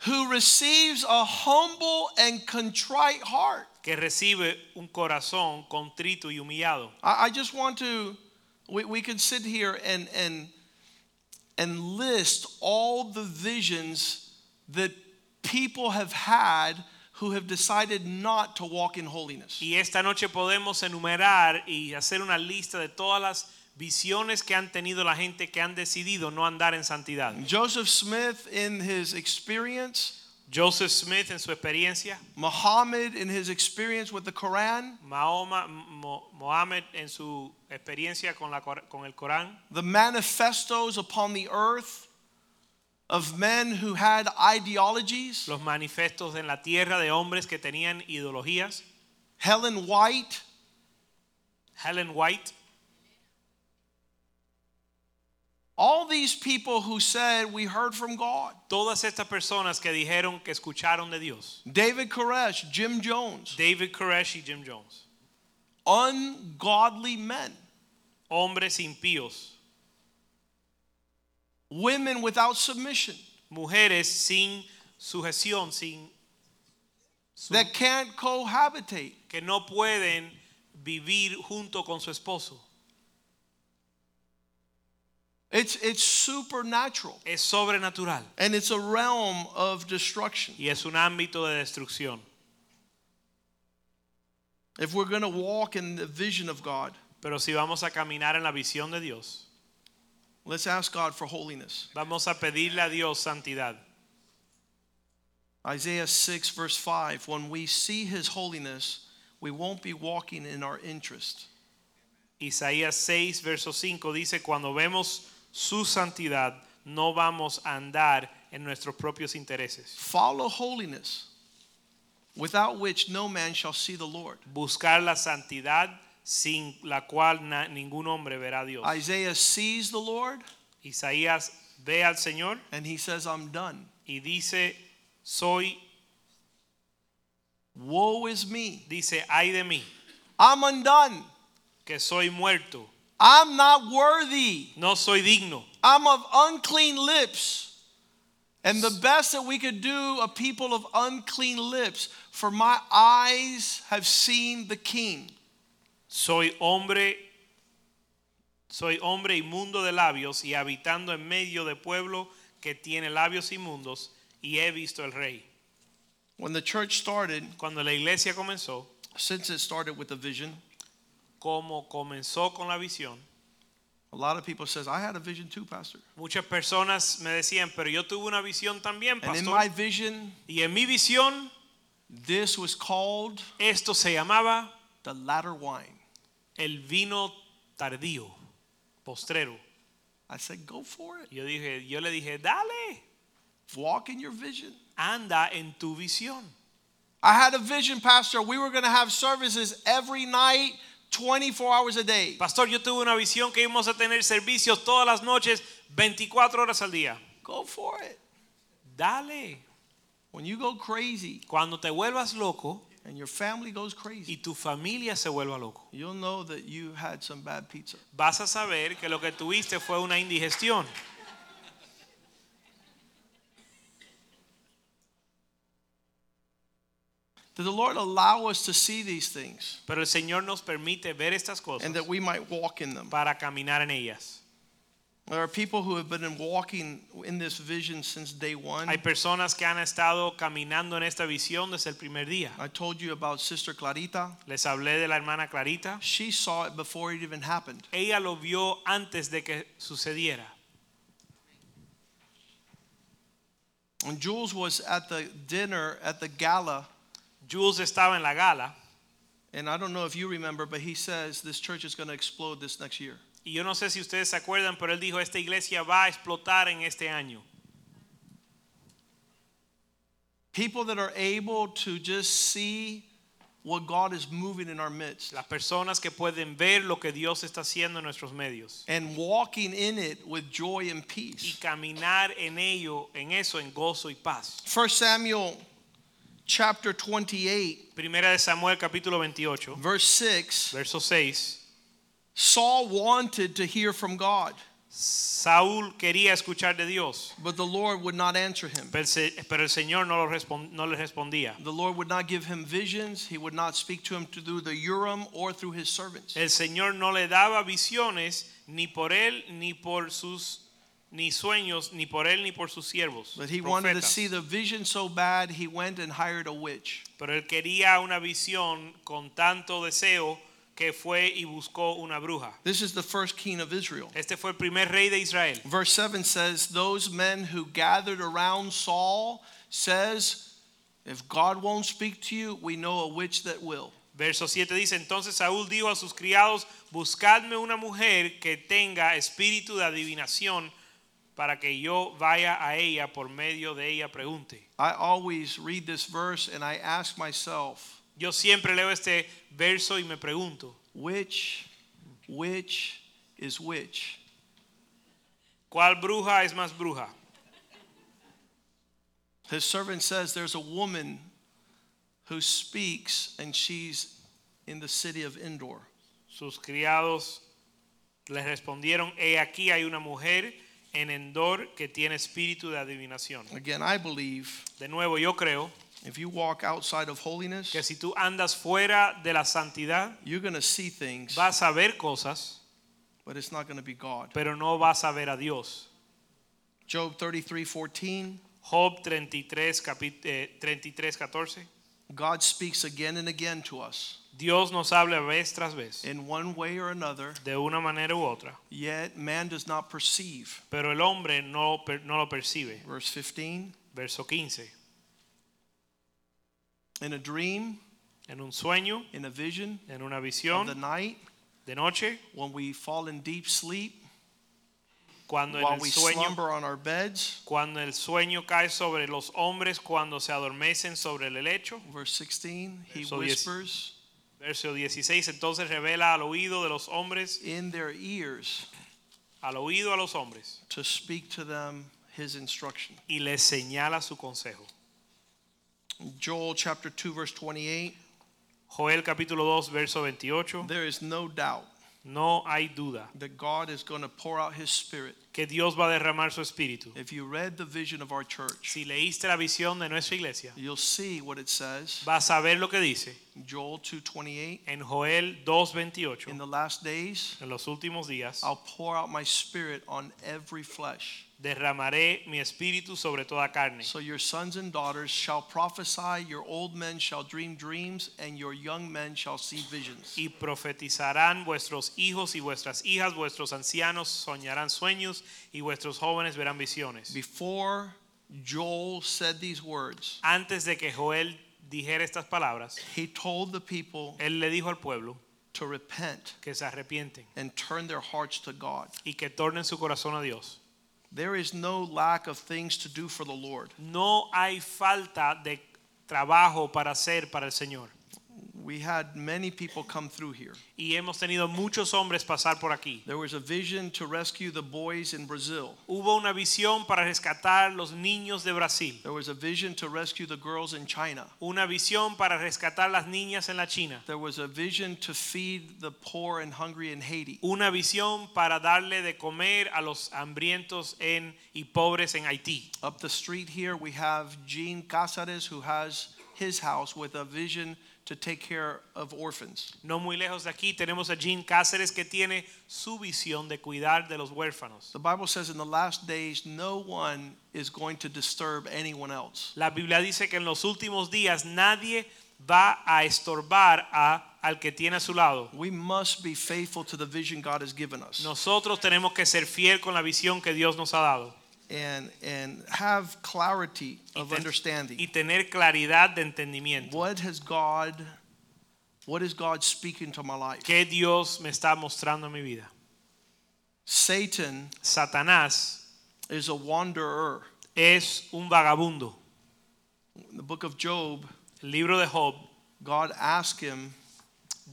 who receives a humble and contrite heart. que recibe un corazón contrito y humillado. I, I just want to, we, we could sit here and, and, and list all the visions that people have had who have decided not to walk in holiness. Y esta noche podemos enumerar y hacer una lista de todas las visiones que han tenido la gente que han decidido no andar en santidad. Joseph Smith, in his experience, Joseph Smith en su experiencia, Muhammad, in his experience with the Quran, Mahoma, Mo- Mohammed en su experiencia con, la, con el Corán, the manifestos upon the earth of men who had ideologies, los manifestos en la tierra de hombres que tenían ideologías, Helen White, Helen White, All these people who said we heard from God. Todas estas personas que dijeron que escucharon de Dios. David Koresh, Jim Jones, David Koresh y Jim Jones. ungodly men, Hombres impíos. Women without submission, Mujeres sin sujeción, sin su- that can't cohabitate. que no pueden vivir junto con su esposo. It's, it's supernatural Es sobrenatural and it's a realm of destruction. y es un ámbito de destrucción. If we're going to walk in the vision of God, Pero si vamos a caminar en la visión de Dios, let's ask God for holiness. vamos a pedirle a Dios santidad. Isaiah 6, verse 5 when we see his holiness, we won't be walking in our interest. Isaías 6, verso 5 dice, cuando vemos su santidad, no vamos a andar en nuestros propios intereses. Follow holiness, without which no man shall see the Lord. Buscar la santidad sin la cual na- ningún hombre verá a Dios. Isaiah sees the Lord Isaías ve al Señor and he says, I'm done. y dice, soy, Woe is me. dice, ay de mí, I'm undone. que soy muerto, I'm not worthy. no soy digno. I'm of unclean lips. And the best that we could do, a people of unclean lips, for my eyes have seen the King. Soy hombre, soy hombre inmundo de labios y habitando en medio de pueblo que tiene labios inmundos y he visto el rey. When the church started, Cuando la iglesia comenzó, since it started with a vision, como comenzó con la visión, a lot of people says, I had a vision too, Pastor. muchas personas me decían, pero yo tuve una visión también, And in pastor. my vision, Y en mi visión, this was called esto se llamaba the latter wine. El vino tardío, postrero. I said, go for it. Yo dije, yo le dije, dale, Walk in your vision. anda en tu visión. I had a vision, Pastor. We were going to have services every night, 24 hours a day. Pastor, yo tuve una visión que íbamos a tener servicios todas las noches, 24 horas al día. Go for it. Dale. When you go crazy Cuando te vuelvas loco and your family goes y crazy, tu familia se vuelva loco, you'll know that you had some bad pizza. vas a saber que lo que tuviste fue una indigestión. Did the Lord allow us to see these things Pero el Señor nos permite ver estas cosas and that we might walk in them? para caminar en ellas. There are people who have been walking in this vision since day one. Hay personas que han estado caminando en esta visión desde el primer día. I told you about Sister Clarita. Les hablé de la hermana Clarita. She saw it before it even happened. Ella lo vio antes de que sucediera. When Jules was at the dinner at the gala, Jules estaba en la gala and I don't know if you remember, but he says this church is going to explode this next year. Y yo no sé si ustedes se acuerdan, pero él dijo, esta iglesia va a explotar en este año. People that are able to just see what God is moving in our midst Las personas que pueden ver lo que Dios está haciendo en nuestros medios and walking in it with joy and y peace. caminar en ello, en eso, en gozo y paz. 1 Samuel chapter 28, Primera de Samuel capítulo 28, verse 6 verso 6. Saul wanted to hear from God, Saúl quería escuchar de Dios, but the Lord would not answer him. pero el se- pero el Señor no, no le respondía. The Lord would not give him visions. He would not speak to him through the Urim or through his servants. El Señor no le daba visiones ni por él ni por sus ni sueños ni por él ni por sus siervos. But he wanted to see the vision so bad, he went and hired a witch. Pero él quería una visión con tanto deseo que fue y buscó una bruja. This is the first king of Israel. Este fue el primer rey de Israel. Verse 7 says, Those men who gathered around Saul says, If God won't speak to you, we know a witch that will. Verso 7 dice, entonces Saúl dijo a sus criados, buscadme una mujer que tenga espíritu de adivinación para que yo vaya a ella por medio de ella pregunte. I always read this verse and I ask myself, Yo siempre leo este verso y me pregunto, which, which is which? ¿Cuál bruja es más bruja? His servant says there's a woman who speaks and she's in the city of Endor. Sus criados le respondieron, he aquí hay una mujer en Endor que tiene espíritu de adivinación. Again, I believe De nuevo, yo creo if you walk outside of holiness, que si tú andas fuera de la santidad, you're going to see things, vas a ver cosas, but it's not going to be God. pero no vas a ver a Dios. Job 33 14. Job 33, eh, 33 14. God speaks again and again to us Dios nos habla vez tras vez, in one way or another, de una manera u otra, yet man does not perceive. pero el hombre no, no lo percibe. Verse 15 Verso 15. In a dream, En un sueño, in a vision en una visión, of the night, de noche, when we fall in deep sleep, cuando while el we sueño slumber on our beds. Cuando el sueño cae sobre los hombres, cuando se adormecen sobre el lecho. Verse 16, he Verso whispers Verso 16, entonces revela al oído de los hombres, in their ears al oído a los hombres, to speak to them his instruction. y les señala su consejo. Joel chapter 2, verse 28. Joel capítulo 2, verso 28. There is no doubt No hay duda that God is going to pour out his spirit. que Dios va a derramar su espíritu. If you read the vision of our church, Si leíste la visión de nuestra iglesia, you'll see what it says. vas a ver lo que dice Joel 2:28. en Joel 2:28. In the last days, En los últimos días I'll pour out my spirit on every flesh. Derramaré mi espíritu sobre toda carne. So your sons and daughters shall prophesy, your old men shall dream dreams, and your young men shall see visions. y profetizarán vuestros hijos y vuestras hijas, vuestros ancianos soñarán sueños y vuestros jóvenes verán visiones. Before Joel said these words, Antes de que Joel dijera estas palabras, he told the people él le dijo al pueblo to repent que se arrepienten and turn their hearts to God. y que tornen su corazón a Dios. There is no lack of things to do for the Lord. No hay falta de trabajo para hacer para el Señor. We had many people come through here. Y hemos tenido muchos hombres pasar por aquí. There was a vision to rescue the boys in Brazil. Hubo una visión para rescatar los niños de Brasil. There was a vision to rescue the girls in China. Una visión para rescatar las niñas en la China. There was a vision to feed the poor and hungry in Haiti. una visión para darle de comer a los hambrientos en, y pobres en Haití. Up the street here, we have Gene Casares, who has his house with a vision to take care of orphans. No muy lejos de aquí tenemos a Jean Cáceres que tiene su visión de cuidar de los huérfanos. The Bible says in the last days, no one is going to disturb anyone else. La Biblia dice que en los últimos días nadie va a estorbar a, al que tiene a su lado. We must be faithful to the vision God has given us Nosotros tenemos que ser fiel con la visión que Dios nos ha dado and, and have clarity of ten- understanding. y tener claridad de entendimiento. What has God, what is God speaking to my life? ¿Qué Dios me está mostrando en mi vida? Satan Satanás is a wanderer. es un vagabundo. In the book of Job, El libro de Job God asked him,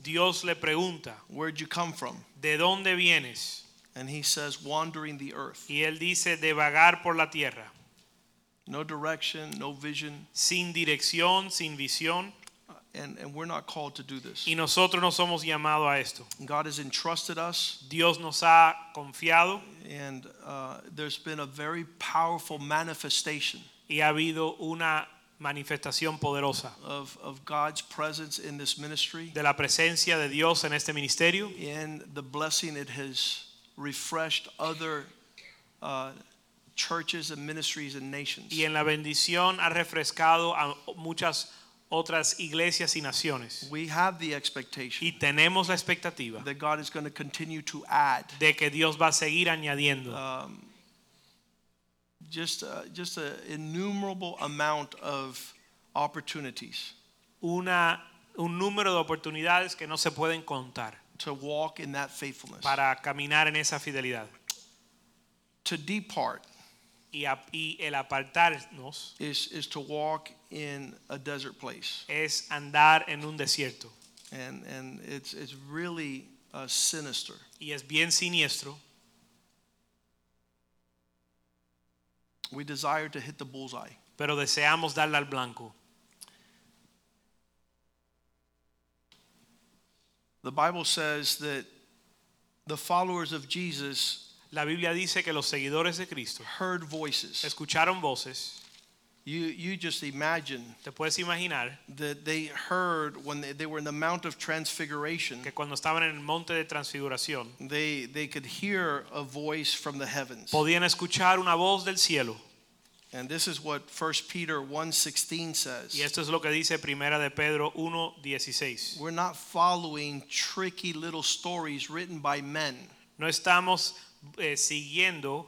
Dios le pregunta, Where'd you come from? ¿de dónde vienes? And he says, Wandering the earth. Y él dice, de vagar por la tierra, No direction, no vision. sin dirección, sin visión. And, and we're not called to do this. Y nosotros no somos llamados a esto. God has entrusted us, Dios nos ha confiado and uh, there's been a very powerful manifestation y ha habido una manifestación poderosa of, of God's presence in this ministry, de la presencia de Dios en este ministerio and the blessing it has refreshed other uh, churches and ministries and nations. y en la bendición ha refrescado a muchas otras iglesias y naciones. We have the expectation Y tenemos la expectativa that God is going to continue to add de que Dios va a seguir añadiendo um, just uh, just an innumerable amount of opportunities una, un número de oportunidades que no se pueden contar to walk in that faithfulness, para caminar en esa fidelidad. to depart Y, a- y el apartarnos is is to walk in a desert place, es andar en un desierto. and and it's it's really uh, sinister. Y es bien siniestro. We desire to hit the bullseye. pero deseamos darle al blanco. The Bible says that the followers of Jesus La Biblia dice que los seguidores de Cristo heard voices. escucharon voces. You, you just imagine Te puedes imaginar that they heard when they, they were in the Mount of Transfiguration, que cuando estaban en el monte de transfiguración they, they could hear a voice from the heavens. podían escuchar una voz del cielo. And this is what 1 Peter 1.16 Y says. esto es lo que dice Primera de Pedro 1:16. We're not following tricky little stories written by men. No estamos eh, siguiendo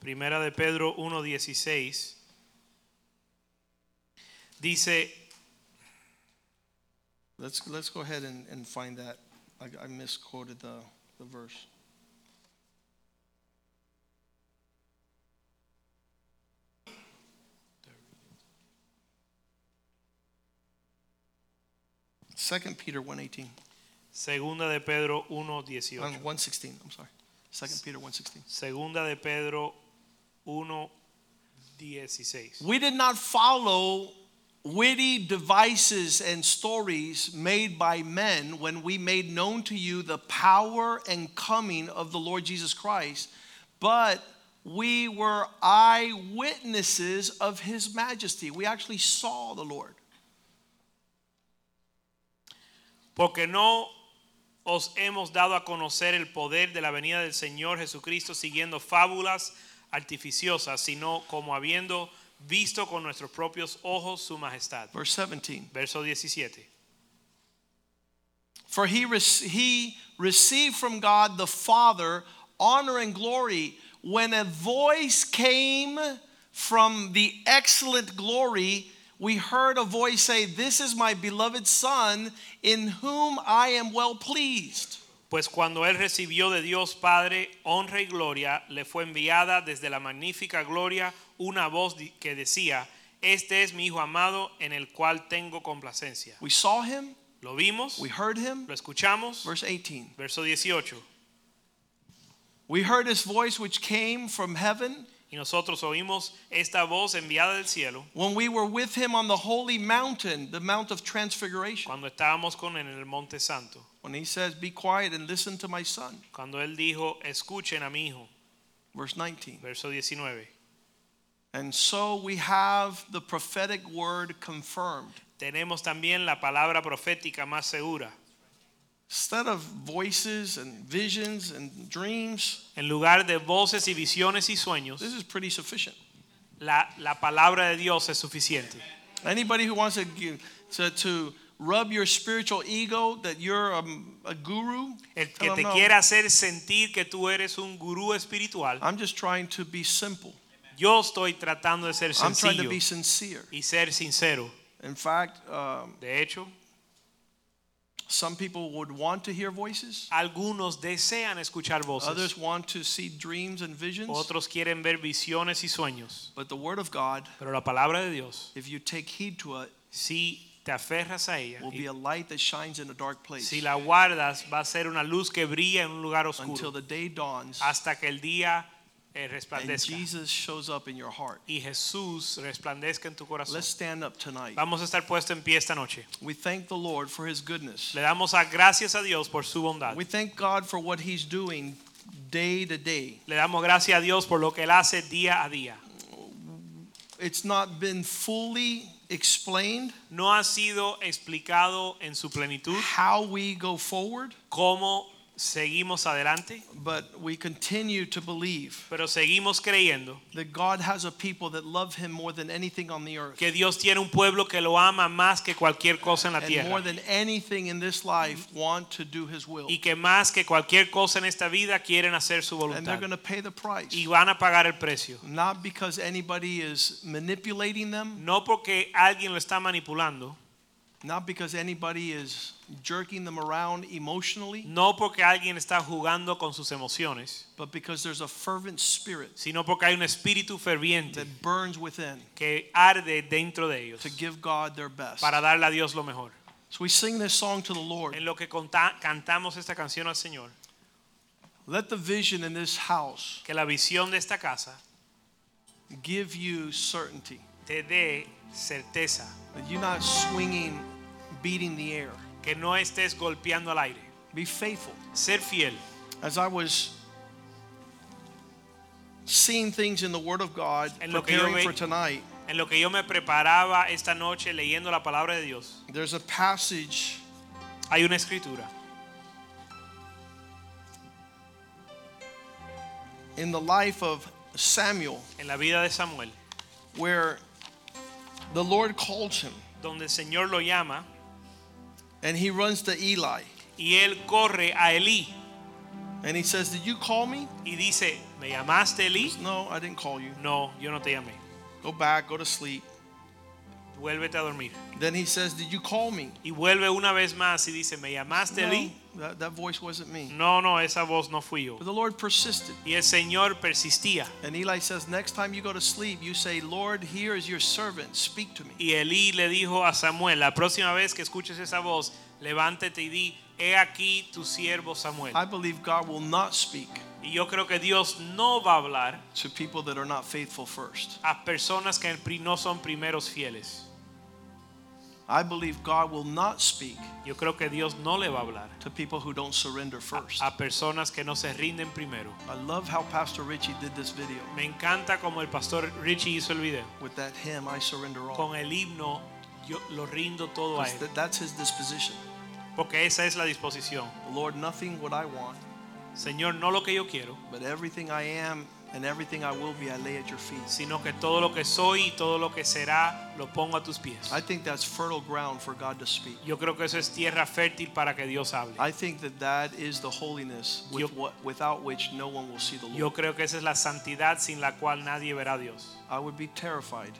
Primera de Pedro 1:16. Dice, Let's, let's go ahead and, and find that. I, I misquoted the, the verse. Second Peter 1.18. Segunda de Pedro Um, 1:18. 1.16, I'm sorry. Second Peter 1.16. Segunda de Pedro 1:16. We did not follow witty devices and stories made by men when we made known to you the power and coming of the Lord Jesus Christ, but we were eyewitnesses of his majesty. We actually saw the Lord. Porque no os hemos dado a conocer el poder de la venida del Señor Jesucristo siguiendo fábulas artificiosas, sino como habiendo visto con nuestros propios ojos su majestad. Verse 17. Verso 17. For he, he received from God the Father honor and glory when a voice came from the excellent glory. We heard a voice say, This is my beloved Son, in whom I am well pleased. Pues cuando él recibió de Dios Padre honra y gloria, le fue enviada desde la magnífica gloria una voz que decía, Este es mi Hijo amado en el cual tengo complacencia. We saw him, Lo vimos, we heard him. lo escuchamos. Verse 18. Verso 18. We heard his voice which came from heaven Y nosotros oímos esta voz enviada del cielo when we were with him on the holy mountain, the Mount of Transfiguration. cuando estábamos con él en el Monte Santo. When he says, Be quiet and listen to my son. Cuando él dijo, escuchen a mi hijo. Verse 19. Verso 19. And so we have the prophetic word confirmed. Tenemos también la palabra profética más segura. Instead of voices and visions and dreams, En lugar de voces y visiones y sueños, this is pretty sufficient. la, la palabra de Dios es suficiente. Anybody who wants to, give, to, to rub your spiritual ego that you're a, a guru, El que te "No, quiera hacer sentir que tú eres un gurú espiritual, I'm just trying to be simple. yo estoy tratando de ser I'm trying to be sincere. y ser sincero. In fact, um, De hecho, some people would want to hear voices. algunos desean escuchar voces, Others want to see dreams and visions. otros quieren ver visiones y sueños. But the word of God, Pero la palabra de Dios, if you take heed to it, si te aferras a ella, will be a light that shines in a dark place si la guardas, va a ser una luz que brilla en un lugar oscuro. until the day dawns hasta que el día Eh, and Jesus shows up in your heart. y Jesús resplandezca en tu corazón. Let's stand up tonight. Vamos a estar puestos en pie esta noche. We thank the Lord for his goodness. Le damos a gracias a Dios por su bondad. We thank God for what he's doing day to day. Le damos gracias a Dios por lo que Él hace día a día. It's not been fully explained No ha sido explicado en su plenitud how we go forward, cómo seguimos adelante, but we continue to believe pero seguimos creyendo that God has a people that love him more than anything on the earth. que Dios tiene un pueblo que lo ama más que cualquier cosa en la And more tierra than anything in this life, want to do his will. y que más que cualquier cosa en esta vida quieren hacer su And they're voluntad going to pay the price. y van a pagar el precio. Not because anybody is manipulating them, No porque alguien lo está manipulando, not because anybody is jerking them around emotionally, no porque alguien está jugando con sus emociones, but because there's a fervent spirit sino porque hay un espíritu ferviente that burns within que arde dentro de ellos to give God their best. para darle a Dios lo mejor. So we sing this song to the Lord. En lo que conta- cantamos esta canción al Señor, Let the vision in this house que la visión de esta casa give you certainty. te dé certeza, That you're not swinging, beating the air. que no estés golpeando al aire. Be faithful. Ser fiel. As I was seeing things in the Word of God, En lo que yo preparing ve- for tonight, En lo que yo me preparaba esta noche leyendo la palabra de Dios, there's a passage hay una escritura in the life of Samuel en la vida de Samuel where the Lord calls him donde el Señor lo llama and he runs to Eli y él corre a Elí and he says, Did you call me? y dice, ¿me llamaste Elí? No, I didn't call you. No, yo no te llamé. Go back, go to sleep. Vuélvete a dormir. Then he says, Did you call me? Y vuelve una vez más y dice, ¿me llamaste? No, that, that voice wasn't me. No, no, esa voz no fui yo. But the Lord persisted. Y el Señor persistía. And Eli says, Next time you go to sleep, you say, Lord, here is your servant. Speak to me. Y Elí le dijo a Samuel, la próxima vez que escuches esa voz, levántate y di, he aquí tu siervo Samuel. I believe God will not speak Y yo creo que Dios no va a hablar to people that are not faithful first. a personas que no son primeros fieles. I believe God will not speak Yo creo que Dios no le va a hablar to people who don't surrender first. a personas que no se rinden primero. I love how Pastor Richie did this video Me encanta como el pastor Richie hizo el video. with that hymn, I surrender all. Con el himno, yo lo rindo todo a él. that- That's his disposition. Porque esa es la disposición. Lord, nothing what I want, Señor, no lo que yo quiero, but everything I am and everything I will be, I lay at your feet. sino que todo lo que soy y todo lo que será lo pongo a tus pies. I think that's fertile ground for God to speak. Yo creo que eso es tierra fértil para que Dios hable. I think that that is the holiness with Yo- what, without which no one will see the Lord. Yo creo que esa es la santidad sin la cual nadie verá a Dios. I would be terrified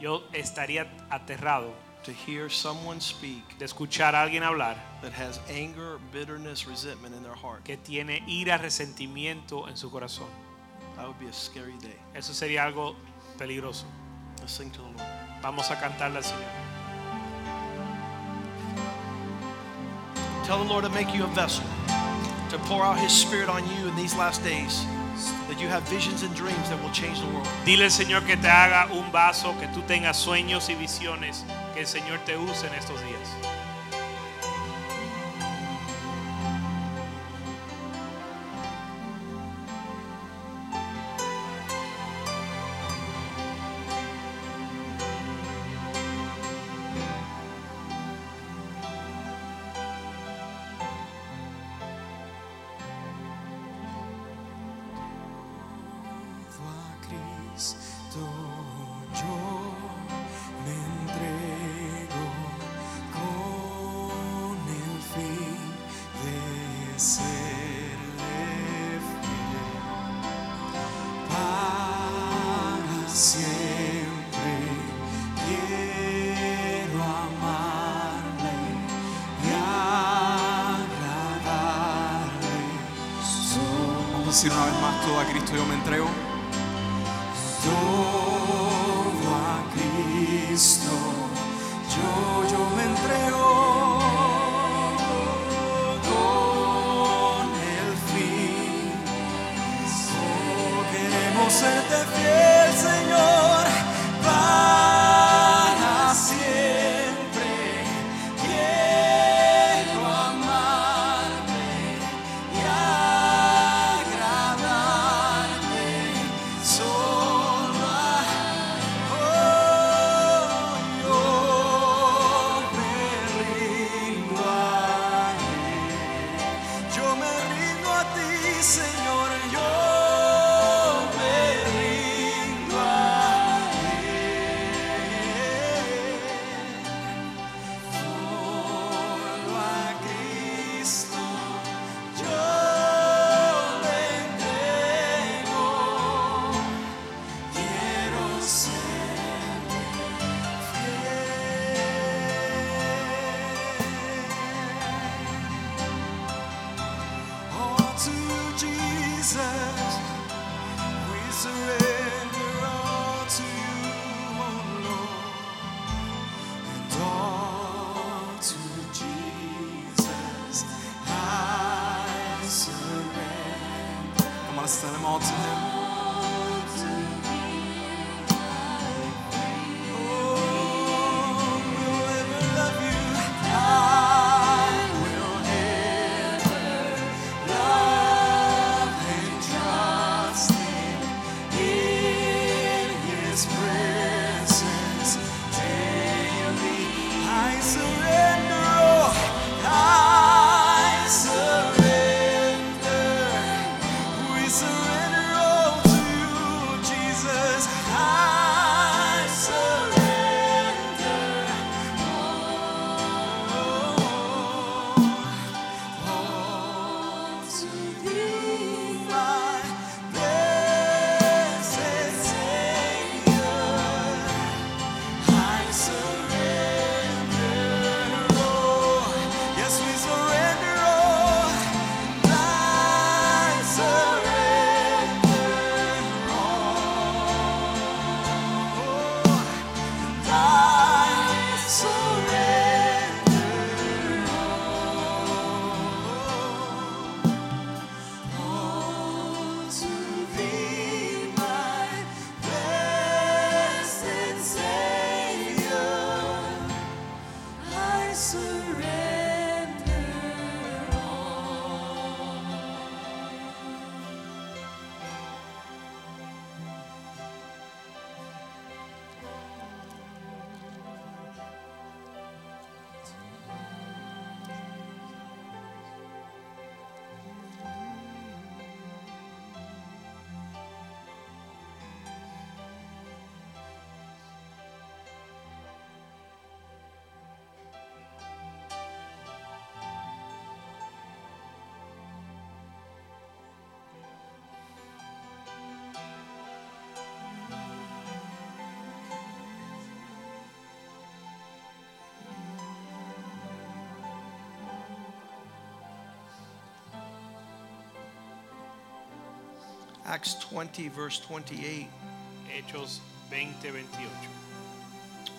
Yo estaría aterrado to hear someone speak de escuchar a alguien hablar that has anger, bitterness, resentment in their heart. que tiene ira, resentimiento en su corazón. That would be a scary day. Eso sería algo peligroso. Let's sing to the Lord. Vamos a cantarle al Señor. Tell the Lord to make you a vessel, to pour out His Spirit on you in these last days, that you have visions and dreams that will change the world. Dile al Señor que te haga un vaso, que tú tengas sueños y visiones, que el Señor te use en estos días. Acts 20, verse 28. Hechos 20, 28.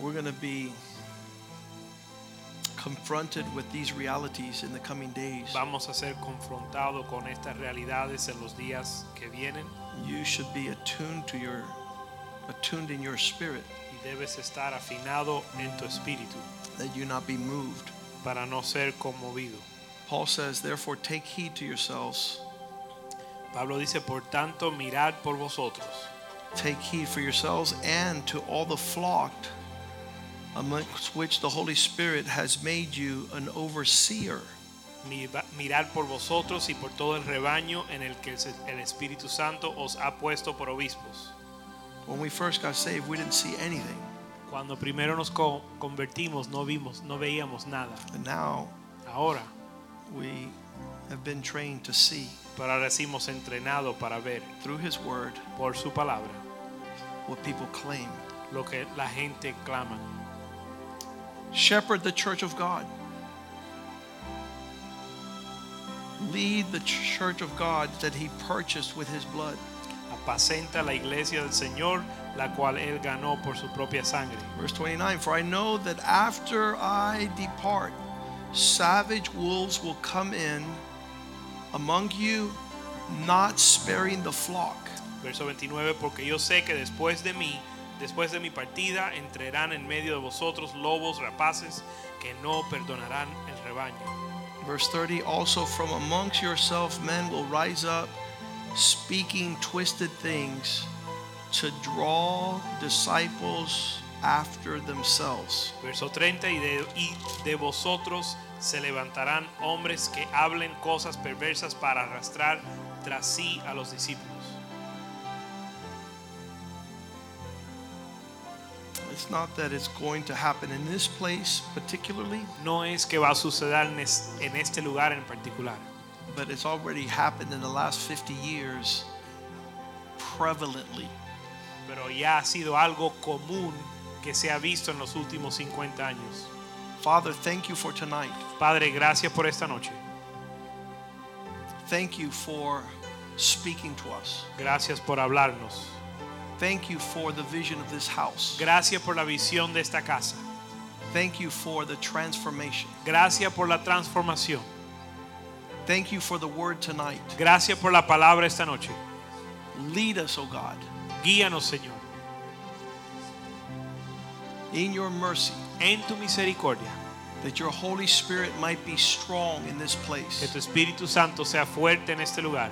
We're going to be confronted with these realities in the coming days. Vamos a ser confrontados con estas realidades en los días que vienen You should be attuned to your attuned in your spirit y debes estar afinado en tu espíritu that you not be moved. para no ser conmovido. Paul says, "Therefore take heed to yourselves. Pablo dice, por tanto, mirad por vosotros, Take heed for yourselves and to all the flocked amongst which the Holy Spirit has made you an overseer." Mi- mirad por vosotros y por todo el rebaño en el que el Espíritu Santo os ha puesto por obispos. When we first got saved, we didn't see anything. Cuando primero nos co- convertimos no vimos, no veíamos nada. And now Ahora, we have been trained to see pero ahora decimos entrenado para ver through his word por su palabra what people claim. lo que la gente clama. Shepherd the church of God. Lead the church of God that he purchased with his blood. Apacenta la iglesia del Señor, la cual él ganó por su propia sangre. Verse 29 For I know that after I depart, savage wolves will come in among you, not sparing the flock. Verso 29, porque yo sé que después de mí, después de mi partida, entrarán en medio de vosotros lobos rapaces que no perdonarán el rebaño. Verse 30 Also from amongst yourself men will rise up, speaking twisted things to draw disciples after themselves. Verso 30, y de, y de vosotros se levantarán hombres que hablen cosas perversas para arrastrar tras sí a los discípulos. It's not that it's going to happen in this place particularly, No es que va a suceder en es- en este lugar en particular, but it's already happened in the last 50 years prevalently. pero ya ha sido algo común que se ha visto en los últimos 50 años. Father, thank you for tonight. Padre, gracias por esta noche. Thank you for speaking to us. Gracias por hablarnos. Thank you for the vision of this house. Gracias por la visión de esta casa. Thank you for the transformation. Gracias por la transformación. Thank you for the word tonight. Gracias por la palabra esta noche. Lead us, O God, Guíanos, Señor, in your mercy, en tu misericordia. that your Holy Spirit might be strong in this Que place. tu Espíritu Santo sea fuerte en este lugar.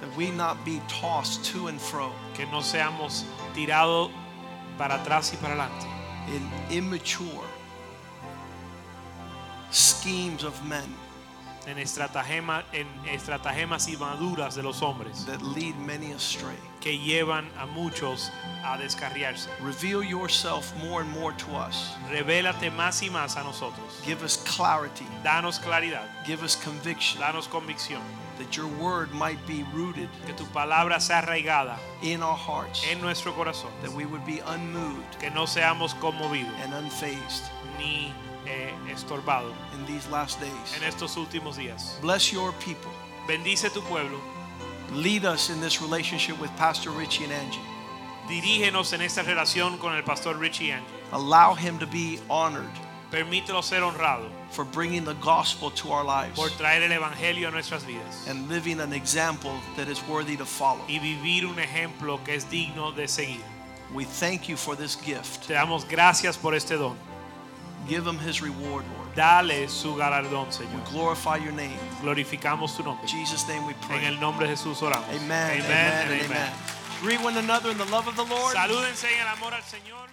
That we not be tossed to and fro Que no seamos tirados para atrás y para adelante. in immature schemes of men En, estratagema, en estratagemas y maduras de los hombres that lead many astray. que llevan a muchos a descarriarse. Reveal yourself more and more to us. Revélate más y más a nosotros. Give us clarity. Danos claridad, Give us conviction danos convicción. that your word might be rooted Que tu palabra sea arraigada in our hearts, en nuestro corazón. that we would be unmoved Que no seamos conmovidos and unfazed ni eh, estorbados in these last days. en estos últimos días. Bless your people. Bendice tu pueblo. Lead us in this relationship with Pastor Richie and Angie. Dirígenos en esta relación con el pastor Richie Angie. Allow him to be honored Permítelo ser honrado for bringing the gospel to our lives por traer el evangelio a nuestras vidas and living an example that is worthy to follow. y vivir un ejemplo que es digno de seguir. We thank you for this gift. Te damos gracias por este don. Give him his reward, Lord. Dale su galardón, We Señor. glorify your name. Glorificamos tu In nombre. Jesus' name we pray. En el nombre de Jesús oramos. Amen. Amen. and and amen. Greet one another in the love of the Lord. Salúdense en el amor al Señor.